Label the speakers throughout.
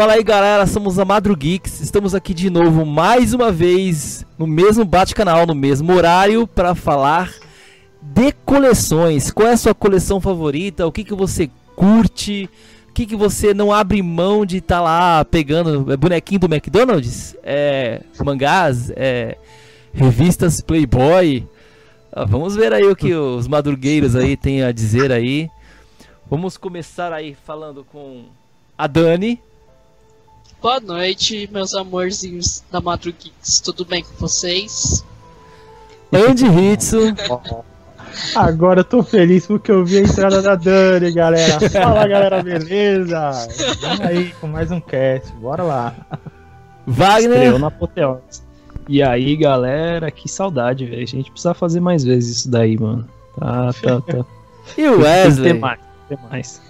Speaker 1: Fala aí galera, somos a Madrugeeks, estamos aqui de novo mais uma vez no mesmo bate-canal, no mesmo horário para falar de coleções. Qual é a sua coleção favorita? O que, que você curte? O que, que você não abre mão de estar tá lá pegando? É bonequinho do McDonald's? É mangás? É revistas Playboy? Ah, vamos ver aí o que os madrugueiros aí têm a dizer aí. Vamos começar aí falando com a Dani.
Speaker 2: Boa noite, meus amorzinhos da Madrugeeks. Tudo bem com vocês?
Speaker 1: Andy Hitsu.
Speaker 3: Agora eu tô feliz porque eu vi a entrada da Dani, galera. Fala, galera, beleza? Vamos aí com mais um cast. Bora lá.
Speaker 1: Wagner.
Speaker 4: Estreou na apoteose. E aí, galera, que saudade, velho. A gente precisa fazer mais vezes isso daí, mano. Tá, tá, tá.
Speaker 1: E o Wesley?
Speaker 4: Tem mais, tem mais.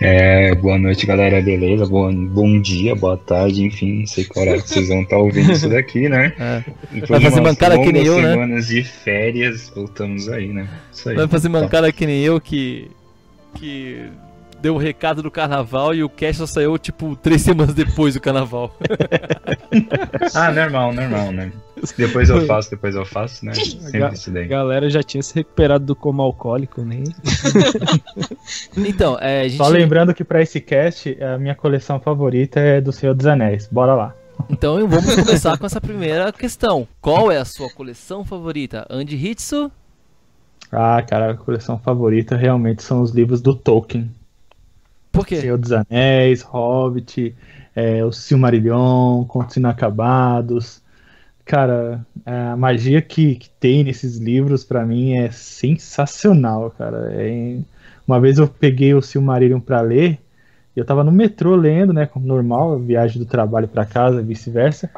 Speaker 5: É, boa noite, galera, beleza? Bom, bom dia, boa tarde, enfim, não sei qual hora que vocês vão estar ouvindo isso daqui, né?
Speaker 1: É. Vai fazer mancada que nem eu, né?
Speaker 5: semanas de férias, voltamos aí, né? Isso aí.
Speaker 1: Vai fazer mancada que nem eu que. que deu o recado do carnaval e o cast só saiu tipo três semanas depois do carnaval.
Speaker 5: Ah, normal, normal, né? Depois eu faço, depois eu faço, né? Sempre isso
Speaker 4: A
Speaker 5: daí.
Speaker 4: galera já tinha se recuperado do coma alcoólico, nem.
Speaker 1: Então, é, a gente.
Speaker 3: Só lembrando que pra esse cast, a minha coleção favorita é do Senhor dos Anéis. Bora lá.
Speaker 1: Então vamos começar com essa primeira questão. Qual é a sua coleção favorita? Andy Hitsu?
Speaker 3: Ah, cara, a coleção favorita realmente são os livros do Tolkien.
Speaker 1: Por quê?
Speaker 3: Senhor dos Anéis, Hobbit, é, o Silmarillion, Contos Inacabados. Cara, a magia que, que tem nesses livros pra mim é sensacional, cara. É- Uma vez eu peguei o Silmarillion pra ler, e eu tava no metrô lendo, né, como normal, viagem do trabalho pra casa, vice-versa.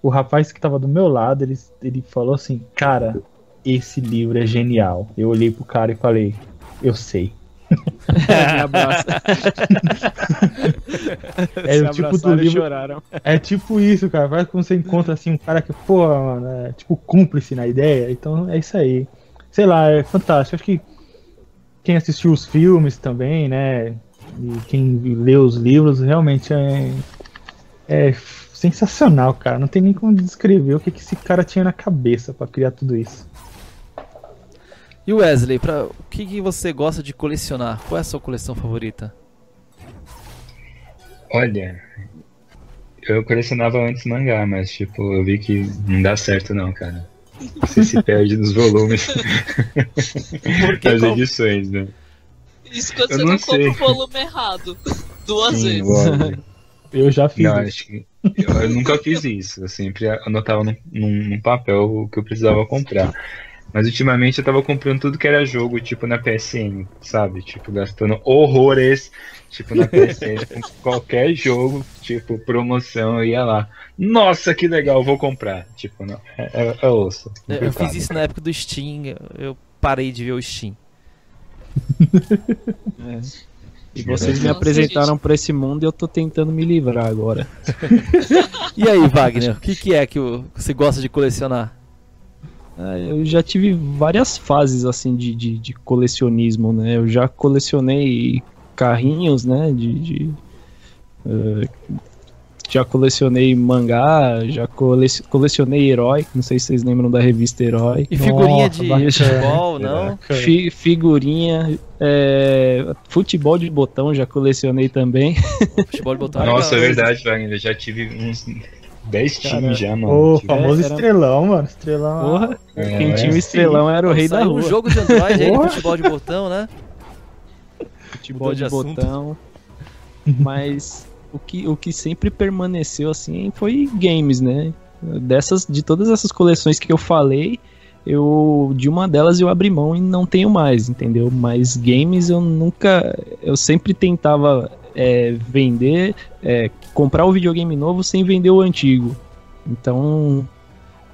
Speaker 3: O rapaz que tava do meu lado, ele, ele falou assim, cara, esse livro é genial. Eu olhei pro cara e falei, eu sei.
Speaker 4: Me abraça.
Speaker 3: É o tipo do livro-
Speaker 4: choraram.
Speaker 3: É tipo isso, cara. Vai quando você encontra assim um cara que, pô, mano, é tipo cúmplice na ideia. Então é isso aí. Sei lá, é fantástico. Acho que quem assistiu os filmes também, né? E quem leu os livros, realmente é, é sensacional, cara. Não tem nem como descrever o que, que esse cara tinha na cabeça pra criar tudo isso.
Speaker 1: E Wesley, pra... o que, que você gosta de colecionar? Qual é a sua coleção favorita?
Speaker 5: Olha, eu colecionava antes mangá, mas tipo, eu vi que não dá certo não, cara. Você se perde nos volumes,
Speaker 1: Porque
Speaker 5: nas
Speaker 1: qual-
Speaker 5: edições, né?
Speaker 2: Isso quando
Speaker 5: Eu
Speaker 2: você
Speaker 5: não
Speaker 2: não, compra o volume errado. Duas
Speaker 5: Sim,
Speaker 2: vezes.
Speaker 5: lógico.
Speaker 3: Eu já fiz
Speaker 5: Não,
Speaker 3: isso.
Speaker 5: acho que eu, eu nunca fiz isso. Eu sempre anotava num, num, num papel o que eu precisava comprar. Mas ultimamente eu tava comprando tudo que era jogo, tipo na PSN, sabe? Tipo, gastando horrores, tipo na PSN, com qualquer jogo, tipo, promoção, eu ia lá. Nossa, que legal, vou comprar. Tipo, não, é, é, é osso.
Speaker 1: Eu, eu fiz isso na época do Steam, eu- parei de ver o Steam.
Speaker 4: É. E vocês me apresentaram pra esse mundo e eu tô tentando me livrar agora.
Speaker 1: E aí, Wagner, o que, que é que você gosta de colecionar?
Speaker 4: Ah, Eu já tive várias fases assim de, de, de colecionismo, né? Eu já colecionei carrinhos, né? De, de, eh, já colecionei mangá, já cole- colecionei herói. Não sei se vocês lembram da revista Herói.
Speaker 1: E figurinha
Speaker 3: Nossa,
Speaker 1: de futebol, não?
Speaker 4: Fi- figurinha, eh, futebol de botão já colecionei também.
Speaker 1: Futebol de botão.
Speaker 5: Nossa, é
Speaker 1: legal.
Speaker 5: verdade, Wagner. Eu já tive uns 10
Speaker 4: Cara,
Speaker 5: times já, mano.
Speaker 3: O
Speaker 5: Tipo,
Speaker 3: famoso
Speaker 4: era-
Speaker 3: estrelão, mano. Estrelão.
Speaker 4: Porra,
Speaker 5: é,
Speaker 4: quem tinha o estrelão era o rei da rua.
Speaker 1: um jogo de Android aí futebol de botão, né?
Speaker 4: futebol de,
Speaker 1: de
Speaker 4: botão. Mas o que, o que sempre permaneceu assim foi games, né? Dessas, de todas essas coleções que eu falei, eu de uma delas eu abri mão e não tenho mais, entendeu? Mas games eu nunca, eu sempre tentava é, vender, é, comprar o videogame novo sem vender o antigo. Então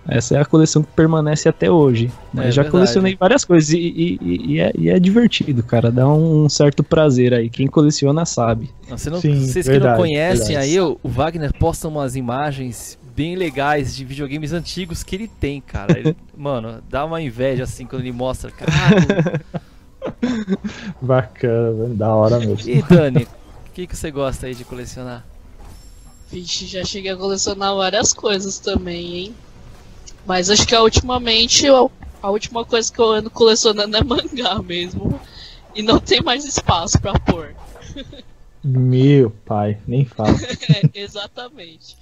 Speaker 4: essa é a coleção que permanece até hoje. né?
Speaker 1: É
Speaker 4: Já
Speaker 1: verdade.
Speaker 4: colecionei várias coisas e, e- e- é, e é divertido, cara. Dá um certo prazer aí. Quem coleciona sabe.
Speaker 1: Não, você não-
Speaker 3: Sim,
Speaker 1: vocês que
Speaker 3: verdade,
Speaker 1: não conhecem
Speaker 3: verdade.
Speaker 1: aí, o Wagner posta umas imagens bem legais de videogames antigos que ele tem, cara. Ele- mano, dá uma inveja assim quando ele mostra. Cara,
Speaker 3: Bacana. Da hora mesmo.
Speaker 1: e Dani, O que, que você gosta aí de colecionar?
Speaker 2: Vixe, já cheguei a colecionar várias coisas também, hein? Mas acho que ultimamente eu- a última coisa que eu ando colecionando é mangá mesmo. E não tem mais espaço pra pôr.
Speaker 3: Meu pai, nem fala.
Speaker 2: É, exatamente.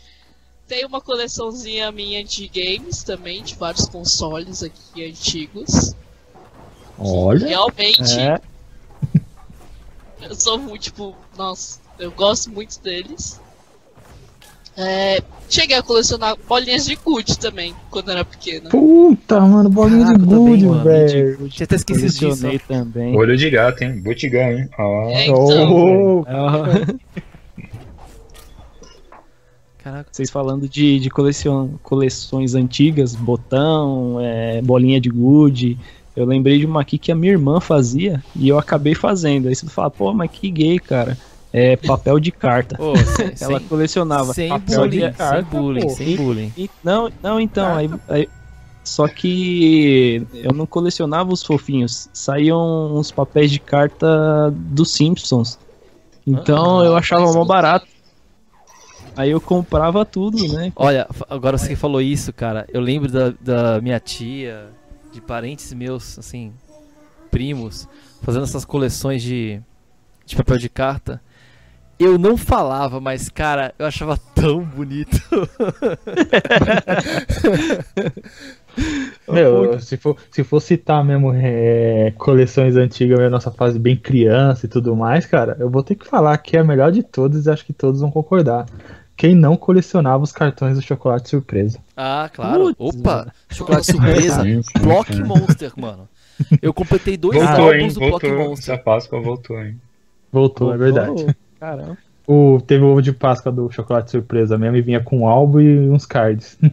Speaker 2: Tem uma coleçãozinha minha de games também, de vários consoles aqui antigos.
Speaker 3: Olha.
Speaker 2: Realmente,
Speaker 4: É,
Speaker 2: eu sou muito, tipo, nossa, eu gosto muito deles. É, cheguei a colecionar bolinhas de gude também, quando era pequena.
Speaker 3: Puta, mano, bolinha
Speaker 1: Caraca,
Speaker 3: de gude, velho.
Speaker 1: Tinha até esquecido disso.
Speaker 4: também.
Speaker 5: Olho de gato, hein? Botigão, hein? Ó.
Speaker 2: É, então,
Speaker 3: Oh,
Speaker 4: Ah,
Speaker 1: Caraca.
Speaker 4: Vocês falando de, de colecion, coleções antigas, botão, é, bolinha de gude. Eu lembrei de uma aqui que a minha irmã fazia e eu acabei fazendo. Aí você fala, pô, mas que gay, cara. É papel de carta.
Speaker 1: Ô, sem,
Speaker 4: Ela
Speaker 1: sem,
Speaker 4: colecionava.
Speaker 1: sem
Speaker 3: papel
Speaker 1: bullying,
Speaker 3: de
Speaker 1: sem
Speaker 3: carta,
Speaker 1: bullying,
Speaker 3: pô.
Speaker 1: sem bullying.
Speaker 4: E- não, não, então, aí, aí- só que eu não colecionava os fofinhos. Saíam uns papéis de carta dos Simpsons. Então
Speaker 1: Ah,
Speaker 4: eu achava mó barato. Aí eu comprava tudo, né?
Speaker 1: Olha, agora você que falou isso, cara, eu lembro da, da minha tia, de parentes meus, assim, primos, fazendo essas coleções de, de papel de carta. Eu não falava, mas, cara, eu achava tão bonito.
Speaker 3: Meu, se for, se for citar mesmo é, coleções antigas, da nossa fase bem criança e tudo mais, cara, eu vou ter que falar que é a melhor de todas e acho que todos vão concordar. Quem não colecionava os cartões do chocolate surpresa?
Speaker 1: Ah, claro.
Speaker 4: Putz,
Speaker 1: Opa, chocolate surpresa. Block. Monster, mano. Eu completei dois
Speaker 5: Voltou, hein?
Speaker 1: álbuns do Block
Speaker 5: Voltou.
Speaker 1: Monster.
Speaker 5: Essa Páscoa voltou, hein?
Speaker 3: Voltou, é verdade.
Speaker 4: Caramba.
Speaker 3: O, teve o ovo de Páscoa do chocolate surpresa mesmo e vinha com um álbum e uns cards.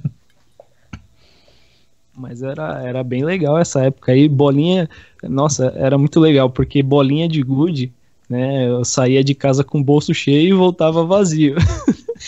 Speaker 4: Mas era, era bem legal essa época aí. Bolinha, nossa, era muito legal, porque bolinha de gude, né? Eu saía de casa com o bolso cheio e voltava vazio.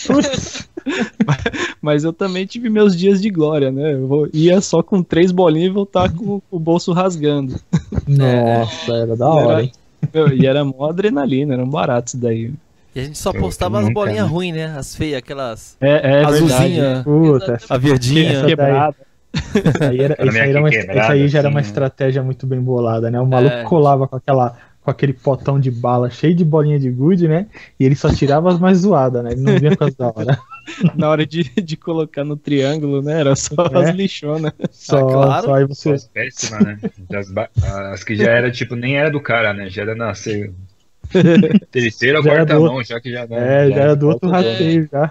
Speaker 4: Mas- Mas eu também tive meus dias de glória, né? Eu ia só com três bolinhas e voltava com o bolso rasgando.
Speaker 3: Nossa, era da hora, hein?
Speaker 4: Meu, E era mó adrenalina, eram baratos daí.
Speaker 1: E a gente só
Speaker 5: Eu
Speaker 1: postava as bolinhas
Speaker 5: né?
Speaker 1: ruins, né? As feias, aquelas
Speaker 4: É, é
Speaker 1: azulzinha,
Speaker 3: Puta,
Speaker 1: a verdinha.
Speaker 3: Essa
Speaker 4: quebrada.
Speaker 3: Isso aí, era, isso aí, era
Speaker 5: que
Speaker 3: uma,
Speaker 5: quebrada,
Speaker 3: isso aí já era uma
Speaker 5: assim, né?
Speaker 3: estratégia muito bem bolada, né? O maluco
Speaker 1: É.
Speaker 3: colava com aquela com aquele potão de bala cheio de bolinha de gude, né? E ele só tirava as mais zoadas, né? Ele não vinha com as da hora.
Speaker 4: Na hora de, de colocar no triângulo, né? Era só
Speaker 3: É.
Speaker 4: as lixonas.
Speaker 3: Só,
Speaker 1: claro.
Speaker 3: só aí você.
Speaker 5: As péssimas, né? Ba- As que já era, tipo, nem era do cara, né? Já era nascer. Terceira ou
Speaker 3: Já era
Speaker 5: quarta mão, já que já
Speaker 3: É, já era do outro rateio já.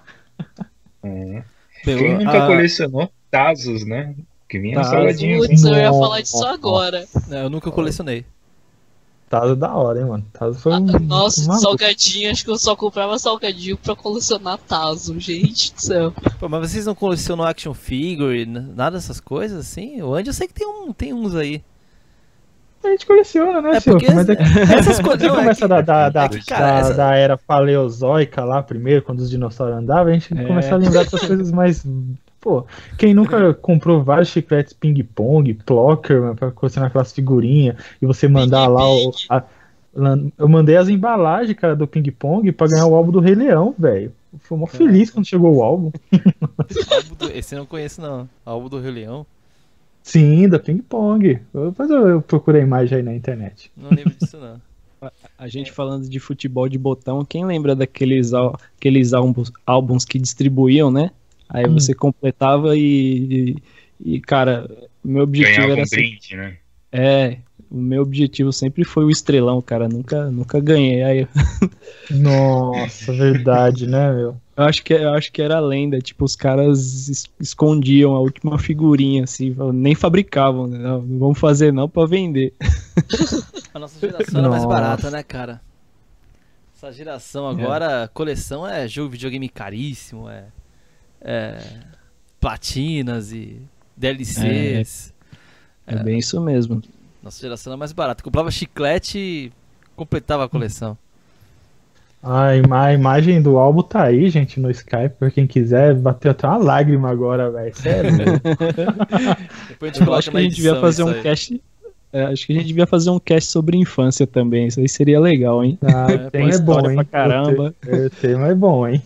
Speaker 1: Meu,
Speaker 5: Quem nunca
Speaker 1: a-
Speaker 5: colecionou Tazos, né? Que vinha
Speaker 4: Tazos.
Speaker 2: Putz, eu ia falar disso agora.
Speaker 1: É, eu nunca colecionei.
Speaker 3: Tazo da hora, hein, mano. Tazo foi um.
Speaker 2: Nossa,
Speaker 3: uma-
Speaker 2: salgadinho, acho que eu só comprava salgadinho pra colecionar Tazo, gente do céu.
Speaker 1: Pô, mas vocês não colecionam action figure, nada dessas coisas assim? O Andy eu sei que tem, um, tem uns aí.
Speaker 3: A gente coleciona, né,
Speaker 1: É
Speaker 3: Silvio?
Speaker 1: porque
Speaker 3: Mas é que
Speaker 1: essas coisas.
Speaker 3: você
Speaker 1: não, é
Speaker 3: começa
Speaker 1: que-
Speaker 3: da, da, da,
Speaker 1: é que, cara,
Speaker 3: da,
Speaker 1: essa-
Speaker 3: da era paleozoica lá primeiro, quando os dinossauros andavam, a gente
Speaker 4: É.
Speaker 3: começa a lembrar dessas coisas mais. Pô, quem nunca comprou vários chicletes ping-pong, plocker, mano, pra colecionar aquelas figurinhas e você mandar lá o. a- eu mandei as embalagens, cara, do ping-pong pra ganhar o álbum do Rei Leão, velho. Fui mó feliz quando chegou o álbum.
Speaker 1: álbum do- Esse eu não conheço, não. Álbum do Rio Leão.
Speaker 3: Sim, da ping-pong. Depois eu, eu procurei a imagem aí na internet.
Speaker 1: Não lembro disso, não.
Speaker 4: A gente falando de futebol de botão, quem lembra daqueles aqueles álbuns, álbuns que distribuíam, né? Aí
Speaker 3: Hum.
Speaker 4: você completava e, e, e, cara, meu objetivo
Speaker 5: Ganhava
Speaker 4: era
Speaker 5: um
Speaker 4: sempre,
Speaker 5: brinde, né?
Speaker 4: é, o meu objetivo sempre foi o estrelão, cara, nunca nunca ganhei. Aí
Speaker 3: Nossa, verdade, né, meu?
Speaker 4: eu acho que eu acho que era lenda, tipo os caras es- escondiam a última figurinha assim, nem fabricavam, né? Não, não vamos fazer não pra vender.
Speaker 1: A nossa geração era mais barata, né, cara? Essa geração agora, coleção é jogo videogame caríssimo, é, é platinas e DLCs.
Speaker 4: É, bem isso mesmo.
Speaker 1: Nossa geração era mais barata. Comprava chiclete e completava a coleção.
Speaker 3: A, ima- a imagem do álbum tá aí, gente, no Skype, pra quem quiser. Bateu até uma lágrima agora, velho. Sério, meu.
Speaker 1: Depois a gente
Speaker 4: Eu
Speaker 1: coloca
Speaker 4: acho que a gente devia fazer um
Speaker 1: aí.
Speaker 4: cast. É, acho que a gente devia fazer um cast sobre infância também. Isso aí seria legal, hein?
Speaker 3: Ah, o
Speaker 4: É,
Speaker 3: é bom, hein?
Speaker 4: pra caramba.
Speaker 3: O tema é bom, hein?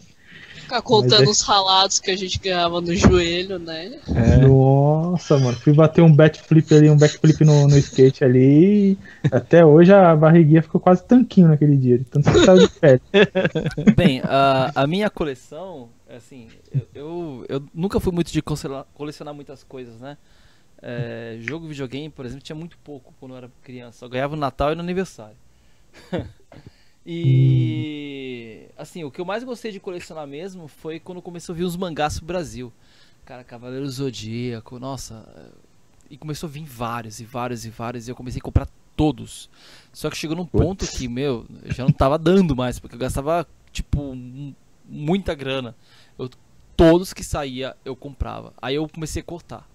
Speaker 2: Ficar contando
Speaker 3: é-
Speaker 2: os ralados que a gente ganhava no joelho, né?
Speaker 4: É,
Speaker 3: Nossa, mano, fui bater um backflip ali, um backflip no, no skate ali. e Até hoje a barriguinha ficou quase tanquinho naquele dia, de tanto que saiu de pé.
Speaker 1: Bem, a, a minha coleção, assim, eu, eu, eu nunca fui muito de colecionar, colecionar muitas coisas, né? É, jogo videogame, por exemplo, tinha muito pouco quando eu era criança. Só ganhava no Natal e no aniversário. e assim, o que eu mais gostei de colecionar mesmo foi quando começou a vir os mangás pro Brasil. Cara, Cavaleiro Zodíaco, nossa. E começou a vir vários e vários e vários. E eu comecei a comprar todos. Só que chegou num ponto que, meu, eu já não tava dando mais, porque eu gastava, tipo, mu- muita grana. Eu, todos que saía eu comprava. Aí eu comecei a cortar.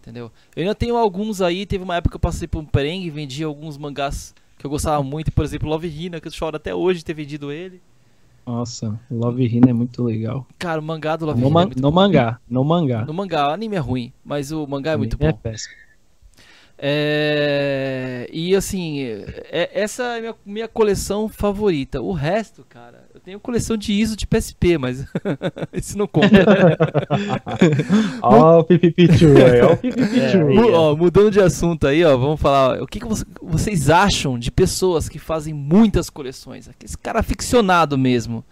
Speaker 1: Entendeu? Eu ainda tenho alguns aí, teve uma época que eu passei por um perengue e vendi alguns mangás que eu gostava muito, por exemplo, Love Hina, que eu choro até hoje de ter vendido ele.
Speaker 4: Nossa, Love Hina é muito legal.
Speaker 1: Cara, o mangá do Love
Speaker 4: No,
Speaker 1: Hina é muito
Speaker 4: no
Speaker 1: bom.
Speaker 4: mangá, no mangá.
Speaker 1: No mangá, o anime é ruim, mas o mangá é muito
Speaker 4: É
Speaker 1: bom.
Speaker 4: péssimo.
Speaker 1: É... E assim, é- essa é a minha, minha coleção favorita. O resto, cara, tenho coleção de ISO de PSP, mas isso não conta.
Speaker 3: Ó o Pipipichu aí, ó o Pipipichu.
Speaker 1: Mu- ó, mudando de assunto aí, ó, vamos falar. O que, que vo- vocês acham de pessoas que fazem muitas coleções? Esse cara ficcionado mesmo.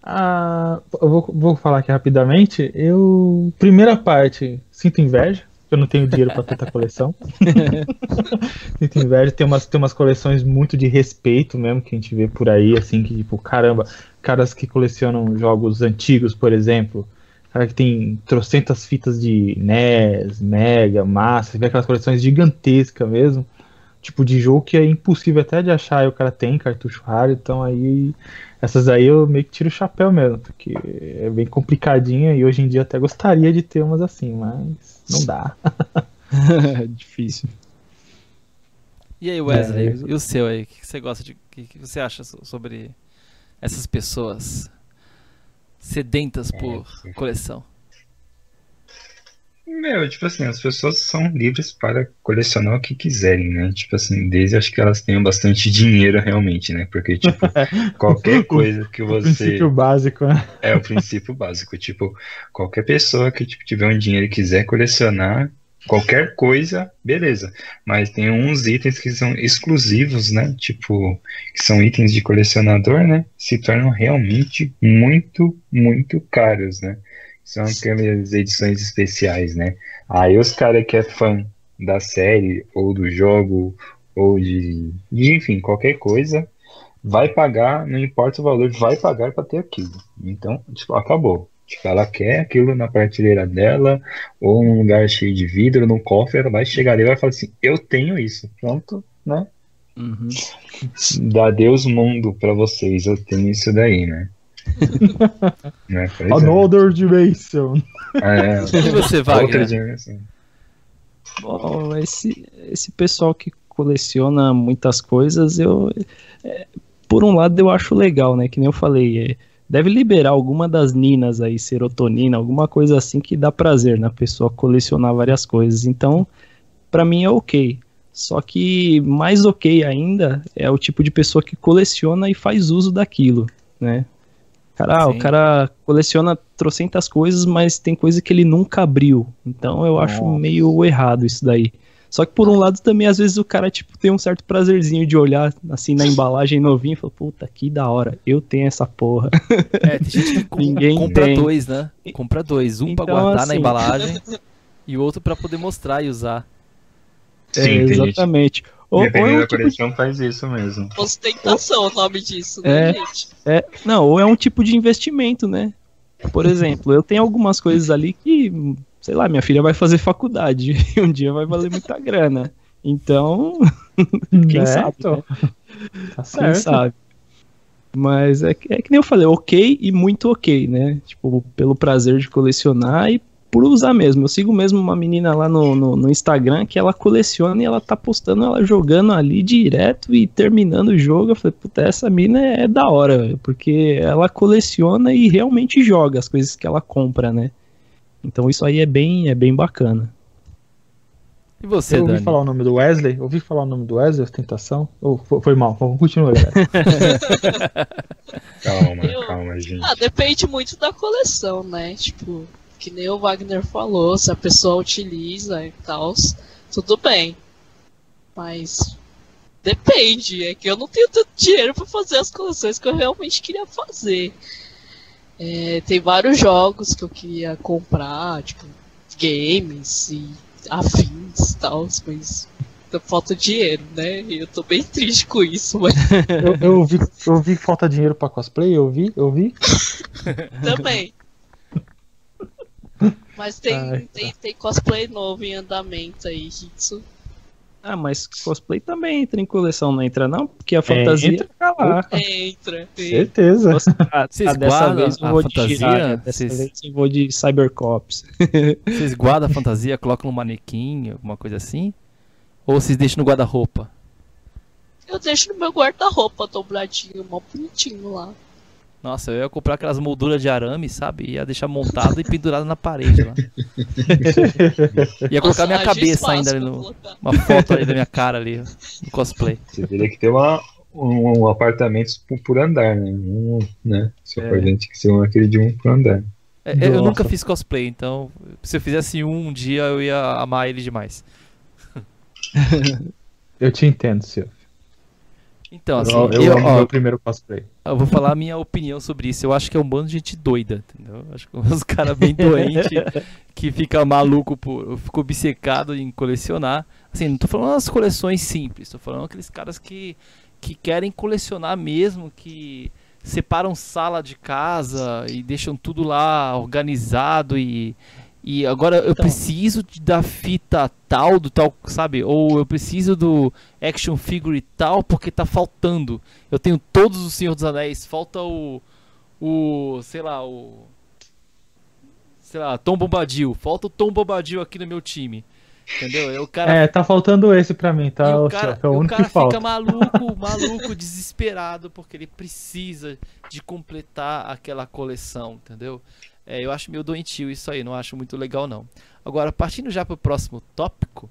Speaker 3: Ah, eu vou, vou falar aqui rapidamente. Eu, primeira parte, sinto inveja. Eu não tenho dinheiro para tanta coleção. sinto inveja. Tem umas, tem umas coleções muito de respeito mesmo que a gente vê por aí, assim, que tipo, caramba, caras que colecionam jogos antigos, por exemplo. Cara que tem trocentas fitas de NES, Mega, Massa, você vê aquelas coleções gigantescas mesmo. Tipo de jogo que é impossível até de achar e o cara tem cartucho raro, então aí essas aí eu meio que tiro o chapéu mesmo, porque é bem complicadinha e hoje em dia até gostaria de ter umas assim, mas não dá.
Speaker 4: Difícil.
Speaker 1: E aí, Wesley,
Speaker 3: É.
Speaker 1: e o seu aí? O que você gosta de. O que que você acha so- sobre essas pessoas sedentas por coleção?
Speaker 5: Meu, tipo assim, as pessoas são livres para colecionar o que quiserem, né? Tipo assim, desde acho que elas tenham bastante dinheiro realmente, né? Porque, tipo, qualquer coisa que
Speaker 3: O
Speaker 5: você.
Speaker 3: princípio básico, né?
Speaker 5: É o princípio básico. Tipo, qualquer pessoa que tipo, tiver um dinheiro e quiser colecionar qualquer coisa, beleza. Mas tem uns itens que são exclusivos, né? Tipo, que são itens de colecionador, né? Se tornam realmente muito, muito caros, né? São aquelas edições especiais, né? Aí os caras que é fã da série, ou do jogo, ou de, de enfim, qualquer coisa, vai pagar, não importa o valor, vai pagar para ter aquilo. Então, tipo, acabou. Tipo, ela quer aquilo na prateleira dela, ou num lugar cheio de vidro, num cofre, ela vai chegar ali e vai falar assim, eu tenho isso. Pronto, né?
Speaker 4: Uhum.
Speaker 5: Dá Deus mundo pra vocês, eu tenho isso daí, né? Pois é.
Speaker 3: Another Dimension.
Speaker 5: É,
Speaker 1: E você,
Speaker 5: outra dimensão.
Speaker 4: Bom, esse, esse pessoal que coleciona muitas coisas, eu. é, por um lado, eu acho legal, né? Que nem eu falei, é, deve liberar alguma das ninas aí, serotonina, alguma coisa assim que dá prazer na pessoa colecionar várias coisas. Então, pra mim é ok. Só que mais ok ainda é o tipo de pessoa que coleciona e faz uso daquilo, né? Cara, ah,
Speaker 1: Sim.
Speaker 4: o cara coleciona trocentas coisas, mas tem coisa que ele nunca abriu. Então eu acho
Speaker 3: Nossa.
Speaker 4: meio errado isso daí. Só que por um lado também, às vezes, o cara, tipo, tem um certo prazerzinho de olhar assim na embalagem novinha e falar, puta, que da hora, eu tenho essa porra.
Speaker 1: É, tem gente que
Speaker 4: Ninguém
Speaker 1: compra
Speaker 4: tem.
Speaker 1: dois, né? Compra dois. Um pra
Speaker 4: Então,
Speaker 1: guardar na
Speaker 4: assim-
Speaker 1: embalagem e o outro pra poder mostrar e usar.
Speaker 5: Sim,
Speaker 4: É,
Speaker 5: tem gente.
Speaker 4: Ou, ou é
Speaker 5: Dependendo
Speaker 4: um
Speaker 5: da
Speaker 4: tipo de
Speaker 5: coleção, faz isso mesmo.
Speaker 2: Ostentação é o nome disso, né,
Speaker 4: É.
Speaker 2: gente?
Speaker 4: É, não, ou é um tipo de investimento, né? Por exemplo, eu tenho algumas coisas ali que, sei lá, minha filha vai fazer faculdade e um dia vai valer muita grana. Então, quem
Speaker 3: Né,
Speaker 4: sabe,
Speaker 3: então?
Speaker 4: né?
Speaker 3: Tá
Speaker 4: Quem sabe. Mas é, que- é que nem eu falei, ok e muito ok, né? Tipo, pelo prazer de colecionar e por usar mesmo. Eu sigo mesmo uma menina lá no, no, no Instagram que ela coleciona e ela tá postando ela jogando ali direto e terminando o jogo. Eu falei, puta, essa mina é da hora, velho, porque ela coleciona e realmente joga as coisas que ela compra, né? Então isso aí é bem, é bem bacana.
Speaker 1: E você,
Speaker 3: Eu ouvi
Speaker 1: Dani?
Speaker 3: falar o nome do Wesley? Ouvi falar o nome do Wesley, Ostentação? Ou foi, foi mal? Vamos continuar, galera.
Speaker 5: Calma,
Speaker 2: Eu-
Speaker 5: calma, gente.
Speaker 2: Ah, depende muito da coleção, né? Tipo, que nem o Wagner falou, se a pessoa utiliza e tal, tudo bem. Mas depende, é que eu não tenho tanto dinheiro pra fazer as coleções que eu realmente queria fazer. É, tem vários jogos que eu queria comprar, tipo, games e afins e tal, mas falta dinheiro, né? E eu tô bem triste com isso, mas
Speaker 3: Eu, eu, ouvi, eu que falta dinheiro pra cosplay, eu ouvi, eu ouvi.
Speaker 2: Também. Mas tem,
Speaker 3: Ai, tá.
Speaker 2: tem, tem cosplay novo em andamento aí, Hitsu.
Speaker 4: Ah, mas cosplay também entra em coleção, não entra não? Porque a fantasia
Speaker 3: entra.
Speaker 4: tá lá.
Speaker 2: Entra.
Speaker 3: Certeza.
Speaker 4: Nossa, ah,
Speaker 1: Vocês
Speaker 4: ah, dessa
Speaker 1: guardam
Speaker 4: vez eu
Speaker 1: a
Speaker 4: vou
Speaker 1: fantasia?
Speaker 4: de Jiraiya, dessa
Speaker 1: Vocês-
Speaker 4: vez eu vou de Cybercops.
Speaker 1: Vocês guardam a fantasia, colocam no manequim, alguma coisa assim? Ou vocês deixam no guarda-roupa?
Speaker 2: Eu deixo no meu guarda-roupa dobradinho, mó bonitinho lá.
Speaker 1: Nossa, eu ia comprar aquelas molduras de arame, sabe? Ia deixar montado e pendurado na parede lá. Ia colocar
Speaker 2: Nossa,
Speaker 1: minha cabeça
Speaker 2: espaço
Speaker 1: ainda ali no. Uma foto ali da minha cara ali, no cosplay.
Speaker 5: Você teria que ter uma, um, um apartamento por, por andar, né? Um, né? Seu
Speaker 4: É.
Speaker 5: apartamento tinha que ser um, aquele de um por andar.
Speaker 1: É, eu nunca fiz cosplay, então se eu fizesse um, um dia eu ia amar ele demais.
Speaker 3: Eu te entendo, Silvio.
Speaker 1: Então, assim,
Speaker 3: eu, eu
Speaker 1: eu, ó,
Speaker 3: meu primeiro cosplay.
Speaker 1: eu vou falar a minha opinião sobre isso. Eu acho que é um bando de gente doida, entendeu? Eu Acho que uns caras bem doentes que fica maluco por. Ficou obcecado em colecionar. Assim, não tô falando as coleções simples, tô falando aqueles caras que, que querem colecionar mesmo, que separam sala de casa e deixam tudo lá organizado e. E agora eu
Speaker 4: Então.
Speaker 1: preciso da fita tal, do tal, sabe? Ou eu preciso do action figure tal porque tá faltando. Eu tenho todos os Senhor dos Anéis, falta o. O. sei lá, o. Sei lá, Tom Bombadil. Falta o Tom Bombadil aqui no meu time. Entendeu? O cara.
Speaker 3: É, tá faltando esse pra mim, tá?
Speaker 1: o cara,
Speaker 3: é o
Speaker 1: e o
Speaker 3: único
Speaker 1: cara
Speaker 3: que falta.
Speaker 1: fica maluco, maluco, desesperado, porque ele precisa de completar aquela coleção, entendeu? É, eu acho meio doentio isso aí, não acho muito legal não. Agora, partindo já pro próximo tópico,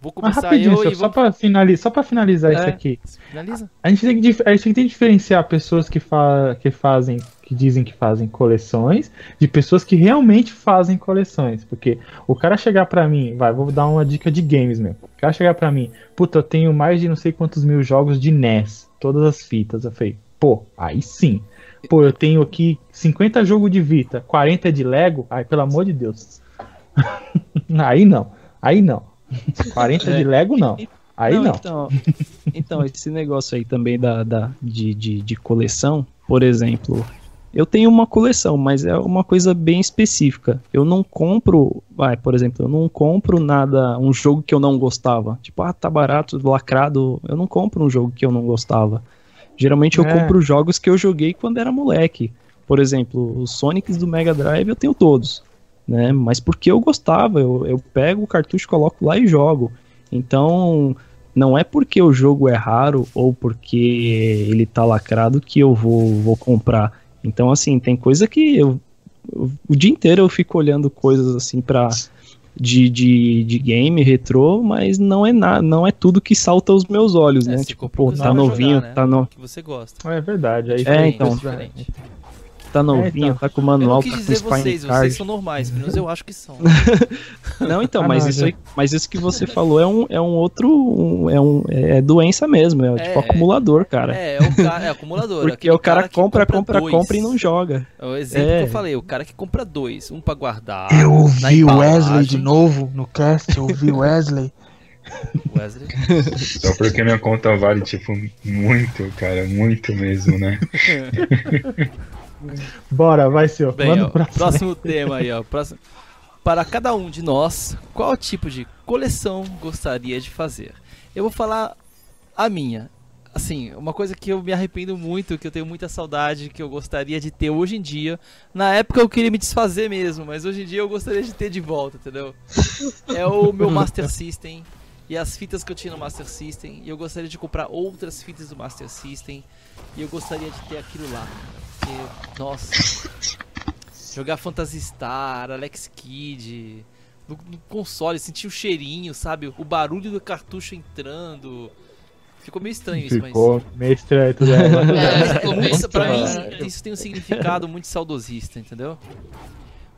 Speaker 1: vou
Speaker 3: Mas
Speaker 1: começar
Speaker 3: rapidinho,
Speaker 1: eu
Speaker 3: Silvio,
Speaker 1: e
Speaker 3: só
Speaker 1: vou...
Speaker 3: pra finalizar, só pra finalizar isso
Speaker 4: É.
Speaker 3: aqui.
Speaker 1: Finaliza?
Speaker 3: A gente tem que, a gente tem que diferenciar pessoas que, fa que fazem, que dizem que fazem coleções, de pessoas que realmente fazem coleções. Porque o cara chegar pra mim, vai, vou dar uma dica de games mesmo. O cara chegar pra mim, puta, eu tenho mais de não sei quantos mil jogos de NES, todas as fitas. Eu falei, pô, aí sim. Pô, eu tenho aqui 50 jogos de Vita, 40 de Lego. Ai, pelo amor de Deus. aí não, aí não. 40 de Lego não. Aí não.
Speaker 4: Então, então, esse negócio aí também da, da, de, de, de coleção, por exemplo, eu tenho uma coleção, mas é uma coisa bem específica. Eu não compro, vai, por exemplo, eu não compro nada, um jogo que eu não gostava. Tipo, ah, tá barato, lacrado. Eu não compro um jogo que eu não gostava. Geralmente eu
Speaker 3: É.
Speaker 4: compro jogos que eu joguei quando era moleque. Por exemplo, os Sonics do Mega Drive eu tenho todos. Né? Mas porque eu gostava, eu, eu pego o cartucho, coloco lá e jogo. Então, não é porque o jogo é raro ou porque ele tá lacrado que eu vou, vou comprar. Então, assim, tem coisa que eu, eu- o dia inteiro eu fico olhando coisas assim pra. De, de, de game retrô, mas não é nada, não é tudo que salta aos meus olhos,
Speaker 1: É,
Speaker 4: né? Tipo, pô, tá novinho,
Speaker 1: jogar, né?
Speaker 4: tá, no,
Speaker 1: Que você gosta.
Speaker 3: É verdade. Aí
Speaker 4: É, então.
Speaker 1: diferente.
Speaker 4: Tá novinho,
Speaker 3: então.
Speaker 4: tá com
Speaker 1: Eu não
Speaker 4: manual,
Speaker 1: quis
Speaker 4: tá com
Speaker 1: dizer vocês,
Speaker 4: card.
Speaker 1: vocês são normais, pelo menos eu acho que são.
Speaker 4: Não, então,
Speaker 3: Ah,
Speaker 4: mas,
Speaker 3: não,
Speaker 4: isso
Speaker 3: já-
Speaker 4: aí, mas isso que você falou é um, é um outro. um- é, um, é doença mesmo, é, tipo
Speaker 1: É.
Speaker 4: acumulador, cara.
Speaker 1: É, é o cara, é acumulador.
Speaker 4: Porque o cara,
Speaker 1: que
Speaker 4: compra, compra,
Speaker 1: dois.
Speaker 4: compra e não joga.
Speaker 1: É o exemplo
Speaker 4: É.
Speaker 1: que eu falei, o cara que compra dois, um pra guardar.
Speaker 6: Eu ouvi o Wesley de novo no cast, eu ouvi o Wesley.
Speaker 1: Wesley.
Speaker 5: Só porque minha conta vale, tipo, muito, cara, muito mesmo, né?
Speaker 3: Bora, vai, senhor.
Speaker 1: Bem,
Speaker 3: Manda
Speaker 1: ó,
Speaker 3: próximo.
Speaker 1: próximo tema aí, ó. Próximo. Para cada um de nós, qual tipo de coleção gostaria de fazer? Eu vou falar a minha. Assim, uma coisa que eu me arrependo muito, que eu tenho muita saudade, que eu gostaria de ter hoje em dia. Na época eu queria me desfazer mesmo, mas hoje em dia eu gostaria de ter de volta, entendeu? É o meu Master System e as fitas que eu tinha no Master System. E eu gostaria de comprar outras fitas do Master System. E eu gostaria de ter aquilo lá. Porque, nossa, jogar Phantasy Star, Alex Kidd, no, no console, sentir o cheirinho, sabe? O barulho do cartucho entrando. Ficou meio estranho isso, mas.
Speaker 3: Ficou meio estranho tudo. é,
Speaker 2: É, ficou
Speaker 1: pra mim, isso tem um significado muito saudosista, entendeu?